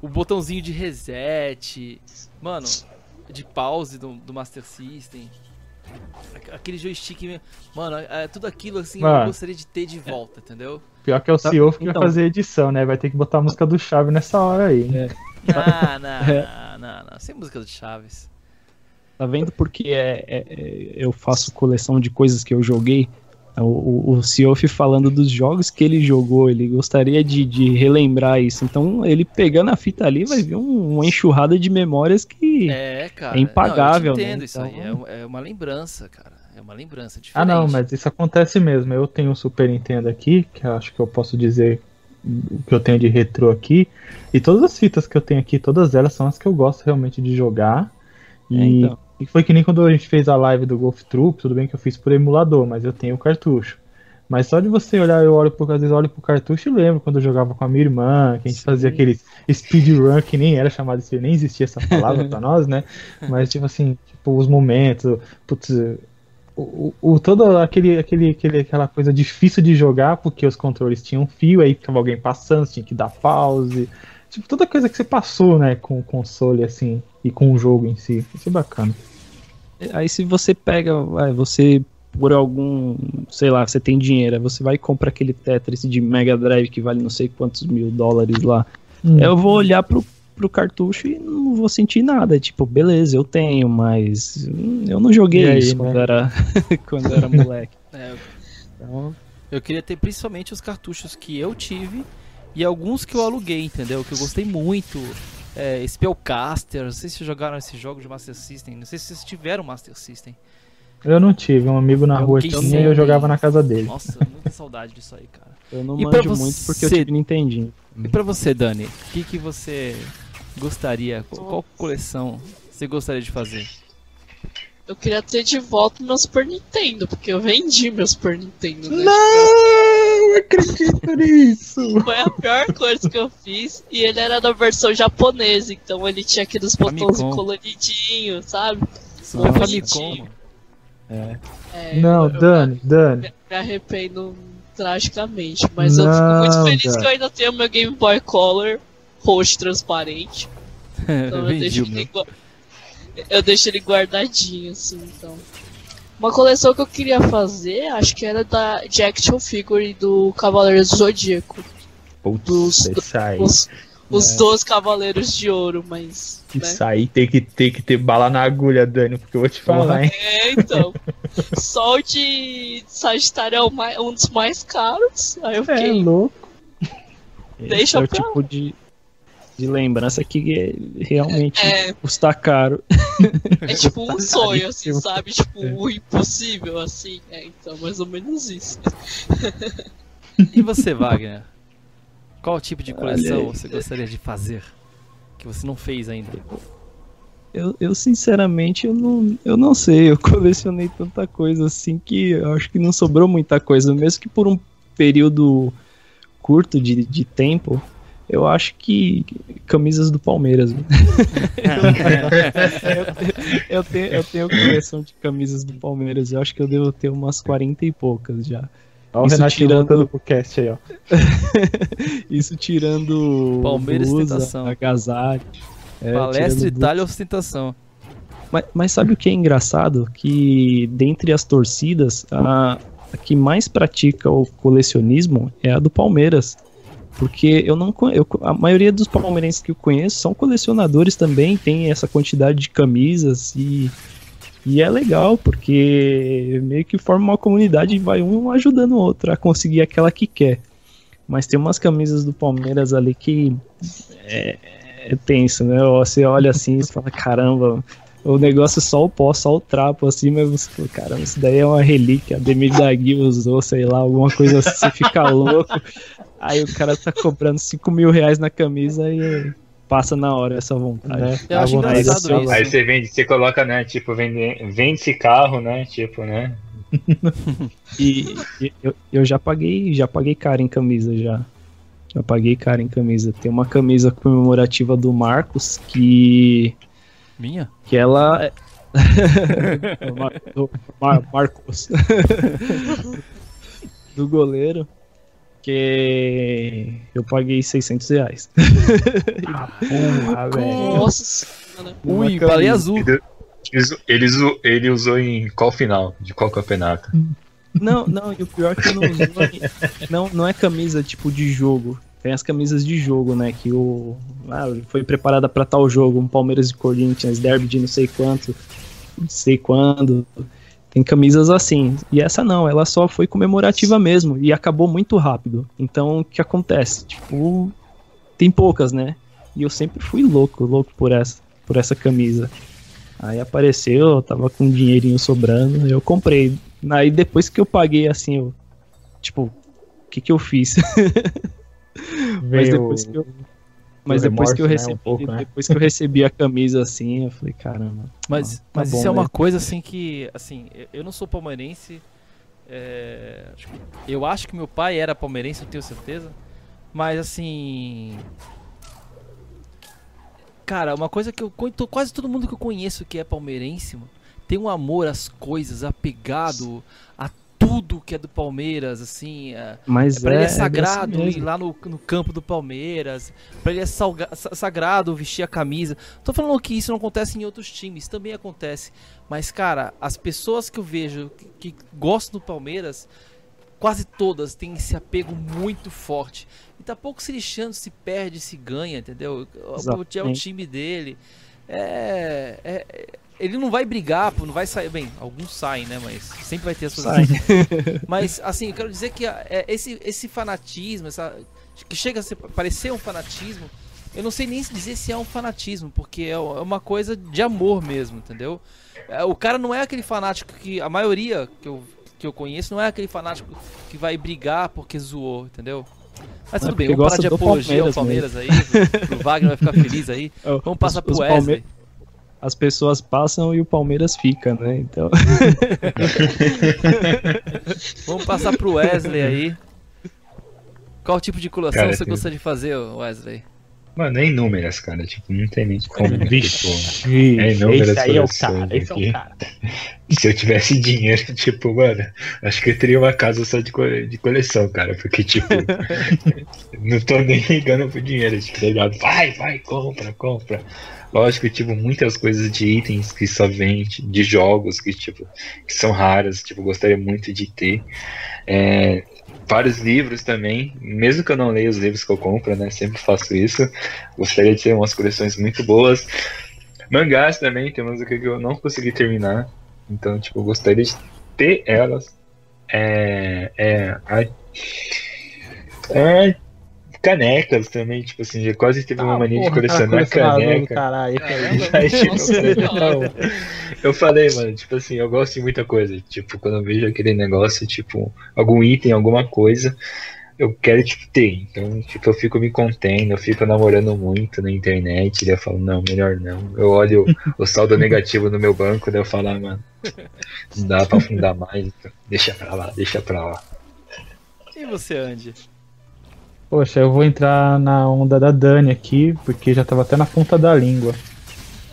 Speaker 1: O botãozinho de reset, mano, de pause do, do Master System. Aqu- Aquele joystick, mano, é, tudo aquilo assim eu
Speaker 3: Mano.
Speaker 1: gostaria de ter de volta, entendeu?
Speaker 3: Pior que é o
Speaker 4: Tá,
Speaker 3: CEO que
Speaker 4: então.
Speaker 3: vai fazer edição, né? Vai ter que botar a música do Chave nessa hora aí.
Speaker 4: É.
Speaker 1: Não, não, não, não, sem música do Chaves.
Speaker 4: Tá vendo porque é, é- é- eu faço coleção de coisas que eu joguei? O, o, falando dos jogos que ele jogou, ele gostaria de, de relembrar isso. Então, ele pegando a fita ali, vai ver um- uma enxurrada de memórias que.
Speaker 1: É, cara.
Speaker 4: É impagável,
Speaker 1: não, eu te
Speaker 4: né?
Speaker 1: entendo isso aí,
Speaker 4: Então-
Speaker 1: é, é uma lembrança, cara. É uma lembrança
Speaker 3: Ah,
Speaker 1: diferente.
Speaker 3: não, mas isso acontece mesmo. Eu tenho um Super Nintendo aqui, que eu acho que eu posso dizer o que eu tenho de retrô aqui. E todas as fitas que eu tenho aqui, todas elas são as que eu gosto realmente de jogar. E,
Speaker 4: É, então.
Speaker 3: e foi que nem quando a gente fez a live do Golf Troop, tudo bem que eu fiz por emulador, mas eu tenho o cartucho. Mas só de você olhar, eu olho por, às vezes olho pro cartucho e lembro quando eu jogava com a minha irmã, que a gente
Speaker 4: Sim.
Speaker 3: fazia aquele speedrun que nem era chamado nem existia essa palavra pra nós, né? Mas tipo assim, tipo, os momentos, putz, o, o, todo aquele, aquele, aquele, aquela coisa difícil de jogar, porque os controles tinham fio, aí ficava alguém passando, você tinha que dar pause. Tipo, toda coisa que você passou, né, com o console, assim, e com o jogo em si. Isso é bacana.
Speaker 4: Aí se você pega, vai, você por algum, sei lá, você tem dinheiro, aí você vai e compra aquele Tetris de Mega Drive que vale não sei quantos mil dólares lá. Eu vou olhar pro, pro cartucho e não vou sentir nada. Tipo, beleza, eu tenho, mas eu não joguei
Speaker 3: aí,
Speaker 4: isso
Speaker 3: né?
Speaker 4: quando era, quando era moleque.
Speaker 1: É,
Speaker 4: Então,
Speaker 1: eu queria ter principalmente os cartuchos que eu tive e alguns que eu aluguei, entendeu? Que eu gostei muito. É, Spellcaster, não sei se vocês jogaram esse jogo de Master System, não sei se vocês tiveram Master System.
Speaker 3: Eu não tive, um amigo na
Speaker 1: Eu
Speaker 3: rua tinha e eu jogava na casa dele.
Speaker 1: Nossa, muita saudade disso aí, cara.
Speaker 4: eu não
Speaker 1: E
Speaker 4: manjo muito porque eu
Speaker 1: você?
Speaker 4: tive Nintendinho.
Speaker 1: E pra você, Dani, o que, que você gostaria, qual, qual coleção você gostaria de fazer?
Speaker 2: Eu queria ter de volta meu Super Nintendo, porque eu vendi meu Super Nintendo, né?
Speaker 3: Não acredito nisso!
Speaker 2: Foi a pior coisa que eu fiz. E ele era da versão japonesa, então ele tinha aqueles botões coloridinhos, sabe?
Speaker 1: Super
Speaker 2: Ah,
Speaker 1: Famicom.
Speaker 4: É.
Speaker 2: É,
Speaker 3: Não,
Speaker 2: eu- eu
Speaker 3: Dani, Dani.
Speaker 2: me, me arrependo tragicamente. Mas eu fico
Speaker 3: Não,
Speaker 2: muito feliz
Speaker 3: cara.
Speaker 2: que eu ainda tenho meu Game Boy Color roxo transparente. Então eu deixo, ele, gua- eu deixo ele guardadinho, assim, então. Uma coleção que eu queria fazer, acho que era da, de action figure do Cavaleiros do Zodíaco.
Speaker 3: Putz, aí.
Speaker 2: Os, os
Speaker 4: É.
Speaker 2: 12 Cavaleiros de Ouro, mas. Né?
Speaker 3: Isso aí tem que, tem que ter bala na agulha, Dani, porque eu vou te falar, hein?
Speaker 2: É, então. Só o de Sagitário é um dos mais caros. Aí eu
Speaker 3: É
Speaker 2: fiquei.
Speaker 3: louco.
Speaker 2: Deixa
Speaker 4: Esse é o tipo de, de lembrança que é- realmente
Speaker 2: É,
Speaker 4: custa caro.
Speaker 2: é tipo um sonho, assim, sabe? Tipo, o impossível, assim. É, então, mais ou menos isso.
Speaker 1: E você, Wagner? Qual tipo de coleção você gostaria de fazer? Que você não fez ainda?
Speaker 4: Eu, eu sinceramente eu não, eu não sei, eu colecionei tanta coisa assim que eu acho que não sobrou muita coisa, mesmo que por um período curto de, de tempo, eu acho que camisas do Palmeiras. eu, eu tenho, eu tenho coleção de camisas do Palmeiras, eu acho que eu devo ter umas 40 e poucas já.
Speaker 3: Olha o
Speaker 4: Isso
Speaker 3: Renato
Speaker 4: tirando-
Speaker 3: pro cast aí, ó.
Speaker 4: Isso tirando
Speaker 1: Palmeiras e
Speaker 4: blusa,
Speaker 1: tentação.
Speaker 4: agasalho. é,
Speaker 1: Palestra, Itália, ostentação.
Speaker 4: Mas, mas sabe o que é engraçado? Que dentre as torcidas, a, a que mais pratica o colecionismo é a do Palmeiras. Porque eu não eu, a maioria dos palmeirenses que eu conheço são colecionadores também, tem essa quantidade de camisas e, e é legal, porque meio que forma uma comunidade e vai um ajudando o outro a conseguir aquela que quer. Mas tem umas camisas do Palmeiras ali que é, é tenso, né? Você olha assim e fala, caramba, o negócio é só o pó, só o trapo, assim, mas você fala, caramba, isso daí é uma relíquia, Demir da Gui usou, sei lá, alguma coisa assim, você fica louco. Aí o cara tá cobrando 5 mil reais na camisa e passa na hora essa vontade.
Speaker 3: Né?
Speaker 1: Eu
Speaker 3: A
Speaker 1: acho
Speaker 3: vontade
Speaker 1: engraçado
Speaker 3: da-
Speaker 1: isso.
Speaker 5: Aí você vende, você coloca, né? Tipo, vende, vende esse carro, né? Tipo, né?
Speaker 4: E, e eu, eu já paguei, já paguei caro em camisa já. Já paguei caro em camisa. Tem uma camisa comemorativa do Marcos que
Speaker 1: Minha?
Speaker 4: que ela é- Mar- Mar- Marcos do goleiro que eu paguei 600 reais
Speaker 3: Porra, velho.
Speaker 2: Nossa
Speaker 1: Ui, baleia azul.
Speaker 5: Ele, ele, usou, ele usou em qual final? De qual campeonato?
Speaker 4: não não e o pior é que não usou não não é camisa tipo de jogo tem as camisas de jogo né que o ah, foi preparada para tal jogo um Palmeiras e Corinthians derby de não sei quanto não sei quando tem camisas assim. E essa não ela só foi comemorativa mesmo e acabou muito rápido. Então o que acontece? Tipo tem poucas né? E eu sempre fui louco louco por essa por essa camisa. Aí apareceu eu tava com um dinheirinho sobrando eu comprei. Aí depois que eu paguei assim eu tipo o que que eu fiz? Mas
Speaker 3: Veio
Speaker 4: depois que eu mas depois que eu
Speaker 3: remorso, né, um
Speaker 4: recebi
Speaker 3: pouco, né?
Speaker 4: depois que eu recebi a camisa assim eu falei caramba
Speaker 1: Mas,
Speaker 4: tá
Speaker 1: mas
Speaker 4: bom,
Speaker 1: isso é uma
Speaker 4: né?
Speaker 1: coisa assim que, assim, eu- não sou palmeirense. é, eu acho que meu pai era palmeirense, eu tenho certeza. Mas assim. Cara, uma coisa que eu quase todo mundo que eu conheço que é palmeirense, mano, tem um amor às coisas, apegado a tudo que é do Palmeiras, assim. é-
Speaker 4: mas
Speaker 1: é, pra ele é
Speaker 4: desse
Speaker 1: sagrado ir
Speaker 4: mesmo.
Speaker 1: lá no, no campo do Palmeiras. Pra ele é salga- sa- sagrado vestir a camisa. Tô falando que isso não acontece em outros times, também acontece. Mas, cara, as pessoas que eu vejo que, que gostam do Palmeiras, quase todas têm esse apego muito forte. E tá pouco se lixando se perde, se ganha, entendeu? O- O é o
Speaker 4: Exatamente.
Speaker 1: time dele. É, é- é- ele não vai brigar, pô, não vai sair. Bem, alguns saem, né? Mas sempre vai ter as suas mas, assim, eu quero dizer que a- é, esse, esse fanatismo, essa, que chega a ser, parecer um fanatismo, eu não sei nem dizer se é um fanatismo, porque é é uma coisa de amor mesmo, entendeu? É, O cara não é aquele fanático que. A maioria que eu, que eu conheço não é aquele fanático que vai brigar porque zoou, entendeu? Mas
Speaker 4: É
Speaker 1: tudo bem,
Speaker 4: porque
Speaker 1: vamos parar de apologia ao
Speaker 4: Palmeiras
Speaker 1: Palmeiras aí. O Wagner vai ficar feliz aí. Vamos passar
Speaker 4: Os-
Speaker 1: pro Wesley.
Speaker 4: Palme- as pessoas passam e o Palmeiras fica, né? Então,
Speaker 1: Vamos passar pro Wesley aí. Qual tipo de coleção
Speaker 5: Cara,
Speaker 1: você
Speaker 5: tem-
Speaker 1: gostaria de fazer, Wesley?
Speaker 5: Mano, é inúmeras, cara. Tipo, não tem nem como. né? Tipo,
Speaker 3: Vixe,
Speaker 5: É inúmeras
Speaker 3: esse aí é o cara, esse é o cara.
Speaker 5: se eu tivesse dinheiro, tipo, mano, acho que eu teria uma casa só de, co- de coleção, cara. Porque, tipo, não tô nem ligando pro dinheiro, tipo, tá ligado? Vai, vai, compra, compra. Lógico, tipo, muitas coisas de itens que só vem de jogos que, tipo, que são raras, tipo, gostaria muito de ter. É, vários livros também, mesmo que eu não leia os livros que eu compro, né? Sempre faço isso. Gostaria de ter umas coleções muito boas. Mangás também, tem umas aqui que eu não consegui terminar. Então, tipo, gostaria de ter elas. É. É. Ai. Ai, canecas também, tipo assim, já quase teve uma
Speaker 3: Ah,
Speaker 5: mania de
Speaker 3: porra, cara,
Speaker 5: colecionar
Speaker 3: colecionador do
Speaker 5: caneca.
Speaker 3: Caralho, aí.
Speaker 5: Aí, tipo, não, eu falei, mano, tipo assim, eu gosto de muita coisa. Tipo, quando eu vejo aquele negócio, tipo, algum item, alguma coisa, eu quero, tipo, ter. Então, tipo, eu fico me contendo, eu fico namorando muito na internet, daí eu falo, não, melhor não. Eu olho o saldo negativo no meu banco, daí eu falo, ah, mano, não dá pra afundar mais, então deixa pra lá, deixa pra lá.
Speaker 1: E você, Andy?
Speaker 3: Poxa, eu vou entrar na onda da Dani aqui, porque já tava até na ponta da língua.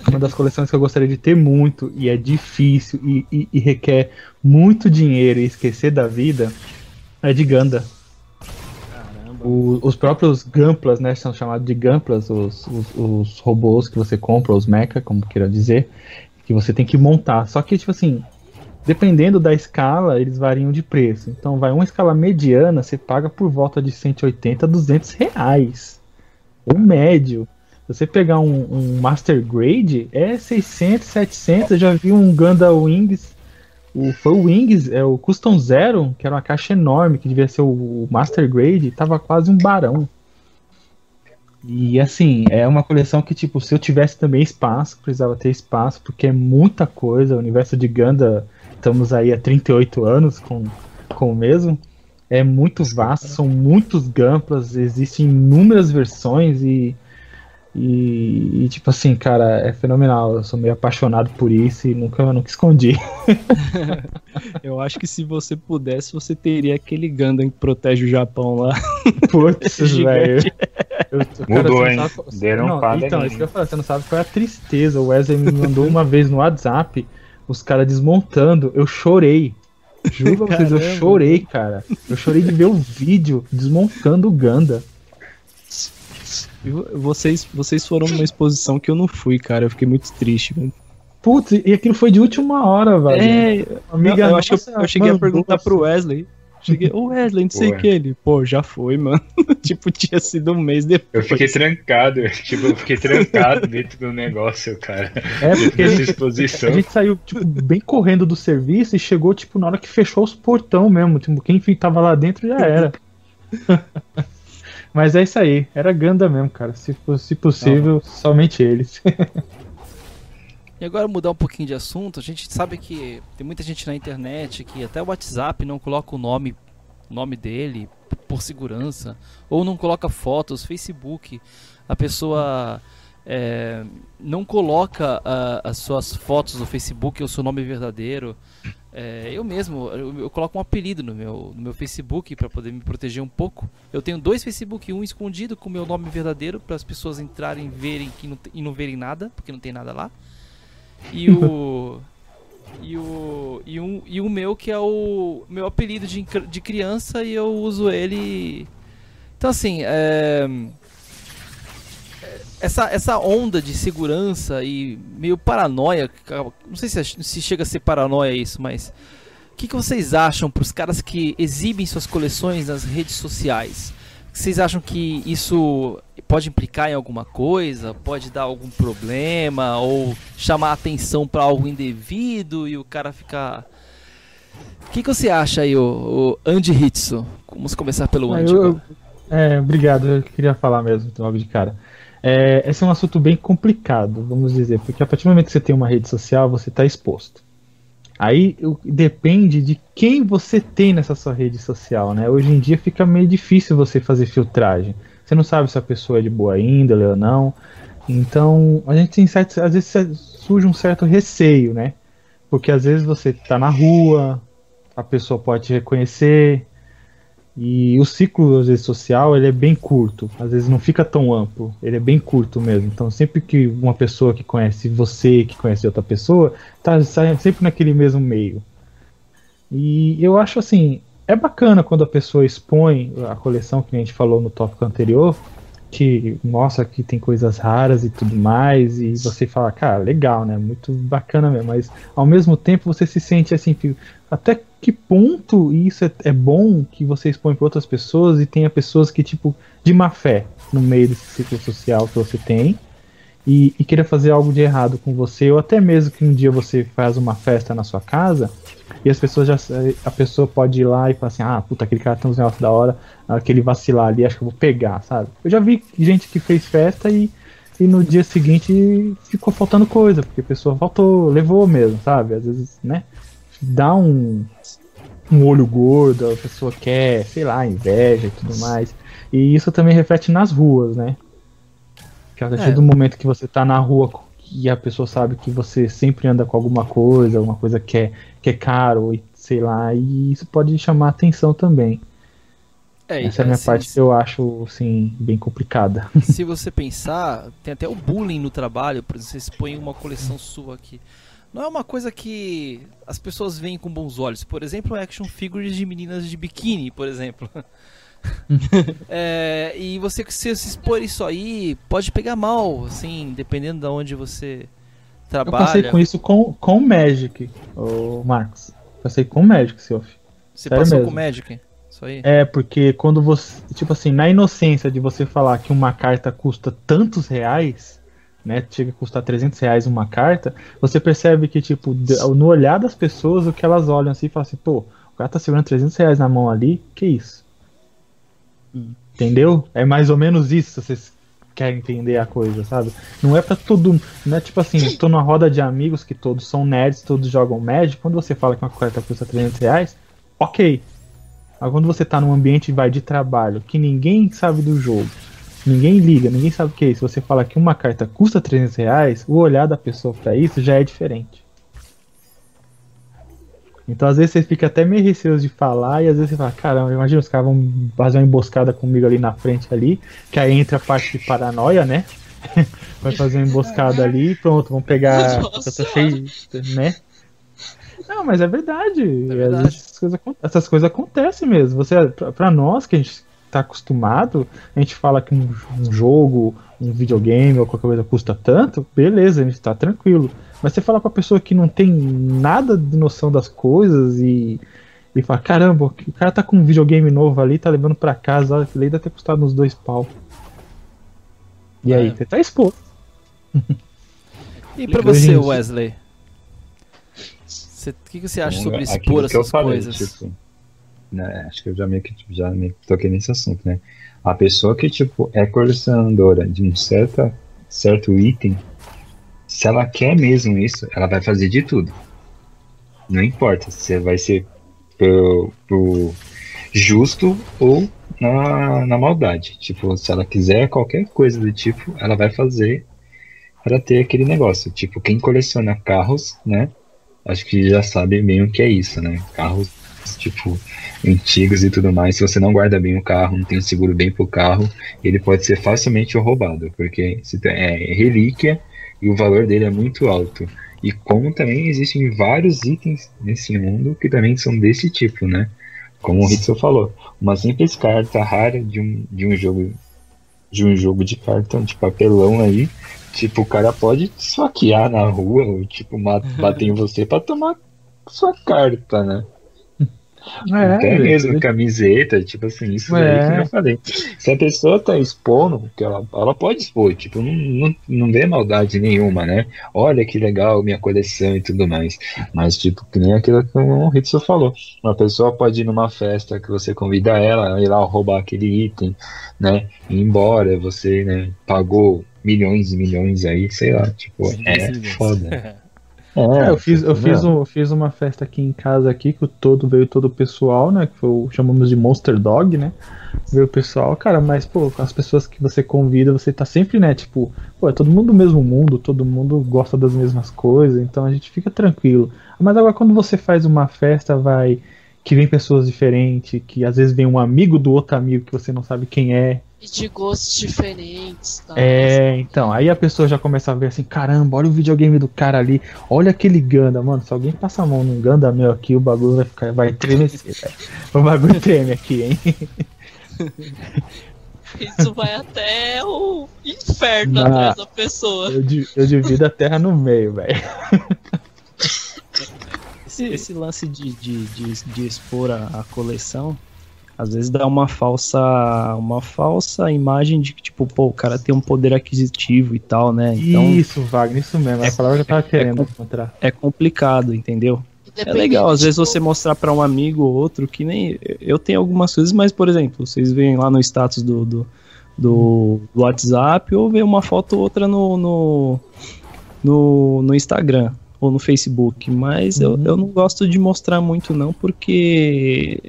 Speaker 3: Uma das coleções que eu gostaria de ter muito, e é difícil, e, e- e requer muito dinheiro e esquecer da vida, é de Ganda.
Speaker 4: caramba.
Speaker 3: O- os próprios Gamplas, né, são chamados de Gamplas, os, os, os robôs que você compra, os mecha, como queira dizer, que você tem que montar. Só que, tipo assim, dependendo da escala, eles variam de preço. Então, vai uma escala mediana, você paga por volta de 180 a 200 reais. O médio. Se você pegar um, um Master Grade, é 600, 700. Eu já vi um Gundam Wings o, foi o Wings, é o Custom Zero, que era uma caixa enorme, que devia ser o Master Grade, tava quase um barão. E assim, é uma coleção que, tipo, se eu tivesse também espaço, precisava ter espaço, porque é muita coisa. O universo de Ganda, estamos aí há 38 anos com, com o mesmo. É muito vasto, são muitos Gamplas, existem inúmeras versões e, e, e, tipo assim, cara, é fenomenal. Eu sou meio apaixonado por isso e nunca, nunca escondi.
Speaker 4: Eu acho que se você pudesse, você teria aquele Gundam que protege o Japão lá.
Speaker 3: Putz, velho. Eu, cara,
Speaker 5: Mudou,
Speaker 3: você
Speaker 5: hein?
Speaker 3: não sabe-
Speaker 5: Deram
Speaker 3: não,
Speaker 5: pada
Speaker 3: Então, isso que eu falei, você não sabe qual é a tristeza. O Wesley me mandou uma vez no WhatsApp, os caras desmontando. Eu chorei. Juro pra vocês, eu chorei, cara. Eu chorei de ver o vídeo desmontando o Ganda.
Speaker 4: Vo- vocês, vocês foram numa exposição que eu não fui, cara. Eu fiquei muito triste, velho.
Speaker 3: Putz, e aquilo foi de última hora, velho.
Speaker 4: É,
Speaker 3: Amiga
Speaker 4: eu, eu acho que
Speaker 3: nossa
Speaker 4: eu, eu cheguei a perguntar pro
Speaker 3: assim.
Speaker 4: Wesley. Cheguei, ô Wesley, não sei o que ele. Pô, já foi, mano. tipo, tinha sido um mês
Speaker 5: Eu
Speaker 4: depois.
Speaker 5: fiquei trancado, tipo, eu fiquei trancado dentro do negócio, cara.
Speaker 3: É, porque a gente,
Speaker 5: exposição.
Speaker 3: a gente saiu, tipo, bem correndo do serviço e chegou, tipo, na hora que fechou os portão mesmo. Tipo, quem tava lá dentro já era. Mas é isso aí, era Ganda mesmo, cara. Se, se possível, somente eles.
Speaker 1: E agora mudar um pouquinho de assunto, a gente sabe que tem muita gente na internet que até o WhatsApp não coloca o nome, nome dele por segurança, ou não coloca fotos, Facebook, a pessoa é, não coloca ah, as suas fotos no Facebook, o seu nome verdadeiro. É, eu mesmo, eu, eu coloco um apelido no meu, no meu Facebook para poder me proteger um pouco. Eu tenho dois Facebook, um escondido com o meu nome verdadeiro para as pessoas entrarem, verem que não, e não verem nada, porque não tem nada lá. E o e o e um e o meu que é o meu apelido de, de criança e eu uso ele. Então assim, é, essa essa onda de segurança e meio paranoia, não sei se, é- se chega a ser paranoia isso, mas o que, que vocês acham para os caras que exibem suas coleções nas redes sociais? Vocês acham que isso pode implicar em alguma coisa? Pode dar algum problema? Ou chamar atenção para algo indevido e o cara ficar. O que, que você acha aí, o, o Andy Hitsu? Vamos começar pelo
Speaker 3: Ah,
Speaker 1: Andy.
Speaker 3: eu-
Speaker 1: agora.
Speaker 3: É, obrigado, eu queria falar mesmo logo de cara. É, esse é um assunto bem complicado, vamos dizer, porque a partir do momento que você tem uma rede social, você está exposto. Aí depende de quem você tem nessa sua rede social, né? Hoje em dia fica meio difícil você fazer filtragem. Você não sabe se a pessoa é de boa índole ou não. Então, a gente tem certo, às vezes surge um certo receio, né? Porque às vezes você tá na rua, a pessoa pode te reconhecer, e o ciclo às vezes, social ele é bem curto, às vezes não fica tão amplo, ele é bem curto mesmo. Então sempre que uma pessoa que conhece você, que conhece outra pessoa, tá sempre naquele mesmo meio. E eu acho assim, é bacana quando a pessoa expõe a coleção que a gente falou no tópico anterior, que mostra que tem coisas raras e tudo mais, e você fala, cara, legal, né? Muito bacana mesmo, mas ao mesmo tempo você se sente assim, até que ponto isso é, é bom que você expõe para outras pessoas e tenha pessoas que, tipo, de má fé no meio desse ciclo social que você tem e, e queira fazer algo de errado com você, ou até mesmo que um dia você faz uma festa na sua casa e as pessoas já. A pessoa pode ir lá e falar assim: ah, puta, aquele cara tem uns negócios da hora, aquele vacilar ali, acho que eu vou pegar, sabe? Eu já vi gente que fez festa e, e no dia seguinte ficou faltando coisa, porque a pessoa faltou, levou mesmo, sabe? Às vezes, né? Dá um, um olho gordo, a pessoa quer, sei lá, inveja e tudo mais. E isso também reflete nas ruas, né? Que a partir
Speaker 1: É.
Speaker 3: do momento que você tá na rua e a pessoa sabe que você sempre anda com alguma coisa, alguma coisa que é, que é caro, e sei lá, e isso pode chamar atenção também.
Speaker 1: É,
Speaker 3: Essa é a minha
Speaker 1: assim,
Speaker 3: parte que eu acho, assim, bem complicada.
Speaker 1: se você pensar, tem até o bullying no trabalho, por exemplo, você expõe uma coleção sua aqui. Não é uma coisa que as pessoas veem com bons olhos. Por exemplo, action figures de meninas de biquíni, por exemplo. É, e você se, se expor isso aí, pode pegar mal, assim, dependendo de onde você
Speaker 3: Eu
Speaker 1: trabalha.
Speaker 3: passei com isso com, com o Magic, o Marcos. Passei com o Magic, Silvio.
Speaker 1: Você
Speaker 3: sério
Speaker 1: passou
Speaker 3: mesmo.
Speaker 1: com Magic? Isso aí?
Speaker 3: É, porque quando você. Tipo assim, na inocência de você falar que uma carta custa tantos reais, né? Chega a custar 300 reais uma carta, você percebe que, tipo, no olhar das pessoas, o que elas olham assim e falam assim, pô, o cara tá segurando 300 reais na mão ali, que isso? Entendeu? É mais ou menos isso, se vocês querem entender a coisa, sabe? Não é pra todo. Não é tipo assim, eu tô numa roda de amigos que todos são nerds, todos jogam Magic. Quando você fala que uma carta custa 300 reais, ok. Mas quando você tá num ambiente vai de trabalho, que ninguém sabe do jogo, ninguém liga, ninguém sabe o que é isso, você fala que uma carta custa 300 reais, o olhar da pessoa pra isso já é diferente. Então, às vezes, você fica até meio receoso de falar, e às vezes você fala, caramba, imagina os caras vão fazer uma emboscada comigo ali na frente ali, que aí entra a parte de paranoia, né? Vai fazer uma emboscada ali e pronto, vão pegar.
Speaker 2: Nossa
Speaker 3: cheio, né? Não, mas é verdade. Às
Speaker 1: verdade.
Speaker 3: vezes essas coisas, essas coisas acontecem mesmo. Você, pra, pra nós que a gente tá acostumado, a gente fala que um, um jogo, um videogame ou qualquer coisa custa tanto, beleza, a gente tá tranquilo. Mas você fala pra pessoa que não tem nada de noção das coisas e, e fala, caramba, o cara tá com um videogame novo ali, tá levando pra casa, que deve ter custado uns dois pau. E aí,
Speaker 1: É.
Speaker 3: você tá exposto.
Speaker 1: E pra você. Wesley? O que, que você acha sobre
Speaker 5: Aquilo
Speaker 1: expor
Speaker 5: que eu
Speaker 1: essas
Speaker 5: falei,
Speaker 1: coisas?
Speaker 5: tipo, né, acho que eu já meio que tipo, já meio que toquei nesse assunto, né? A pessoa que tipo é colecionadora de um certa, certo item, se ela quer mesmo isso, ela vai fazer de tudo. Não importa se vai ser pro, pro justo ou na, na maldade. Tipo, se ela quiser qualquer coisa do tipo, ela vai fazer para ter aquele negócio. Tipo, quem coleciona carros, né? Acho que já sabe bem o que é isso, né? Carros, tipo, antigos e tudo mais. Se você não guarda bem o carro, não tem seguro bem pro carro, ele pode ser facilmente roubado, porque se é relíquia e o valor dele é muito alto. E como também existem vários itens nesse mundo que também são desse tipo, né? Como o Ritzel falou, uma simples carta rara de um, de um jogo de um jogo de cartão de papelão aí, tipo, o cara pode te esfaquear na rua, ou tipo, ma- bater em você pra tomar sua carta, né? Até
Speaker 3: velho,
Speaker 5: mesmo camiseta, tipo assim, isso
Speaker 3: É.
Speaker 5: aí que eu falei. Se a pessoa tá expondo, que ela, ela pode expor, tipo, não, não, não vê maldade nenhuma, né? Olha que legal minha coleção e tudo mais. Mas, tipo, que nem aquilo que o Ritsu falou. Uma pessoa pode ir numa festa que você convida ela, ir lá roubar aquele item, né? Ir embora, você, né, pagou milhões e milhões aí, sei lá, tipo, é foda.
Speaker 3: É, eu fiz, eu
Speaker 5: entendeu?
Speaker 3: fiz, um, eu fiz uma festa aqui em casa aqui, que o todo veio todo o pessoal, né? Que foi, chamamos de Monster Dog, né? Veio o pessoal, cara, mas, pô, com as pessoas que você convida, você tá sempre, né? Tipo, pô, é todo mundo do mesmo mundo, todo mundo gosta das mesmas coisas, então a gente fica tranquilo. Mas agora quando você faz uma festa, vai. Que vem pessoas diferentes, que às vezes vem um amigo do outro amigo que você não sabe quem é,
Speaker 2: E de gostos diferentes. Tá?
Speaker 3: é, então, aí a pessoa já começa a ver assim, caramba, olha o videogame do cara ali, olha aquele Ganda, mano, se alguém passar a mão num Ganda meu aqui, o bagulho vai ficar, vai tremecer, velho. O bagulho treme aqui, hein?
Speaker 2: Isso vai até o inferno
Speaker 3: Ah.
Speaker 2: atrás da pessoa.
Speaker 3: Eu, eu divido a terra no meio, velho.
Speaker 4: Esse, esse lance de, de, de, de expor a, a coleção, às vezes dá uma falsa, uma falsa imagem de que, tipo, pô, o cara tem um poder aquisitivo e tal, né? Então
Speaker 3: isso, Wagner, isso mesmo, é a palavra que eu tava querendo
Speaker 4: com-
Speaker 3: encontrar.
Speaker 4: é complicado, entendeu? É legal, às vezes você mostrar pra um amigo ou outro que nem. Eu tenho algumas coisas, mas, por exemplo, vocês veem lá no status do, do, do WhatsApp ou vê uma foto ou outra no, no, no, no Instagram ou no Facebook. Mas eu,
Speaker 3: Uhum.
Speaker 4: eu não gosto de mostrar muito, não, porque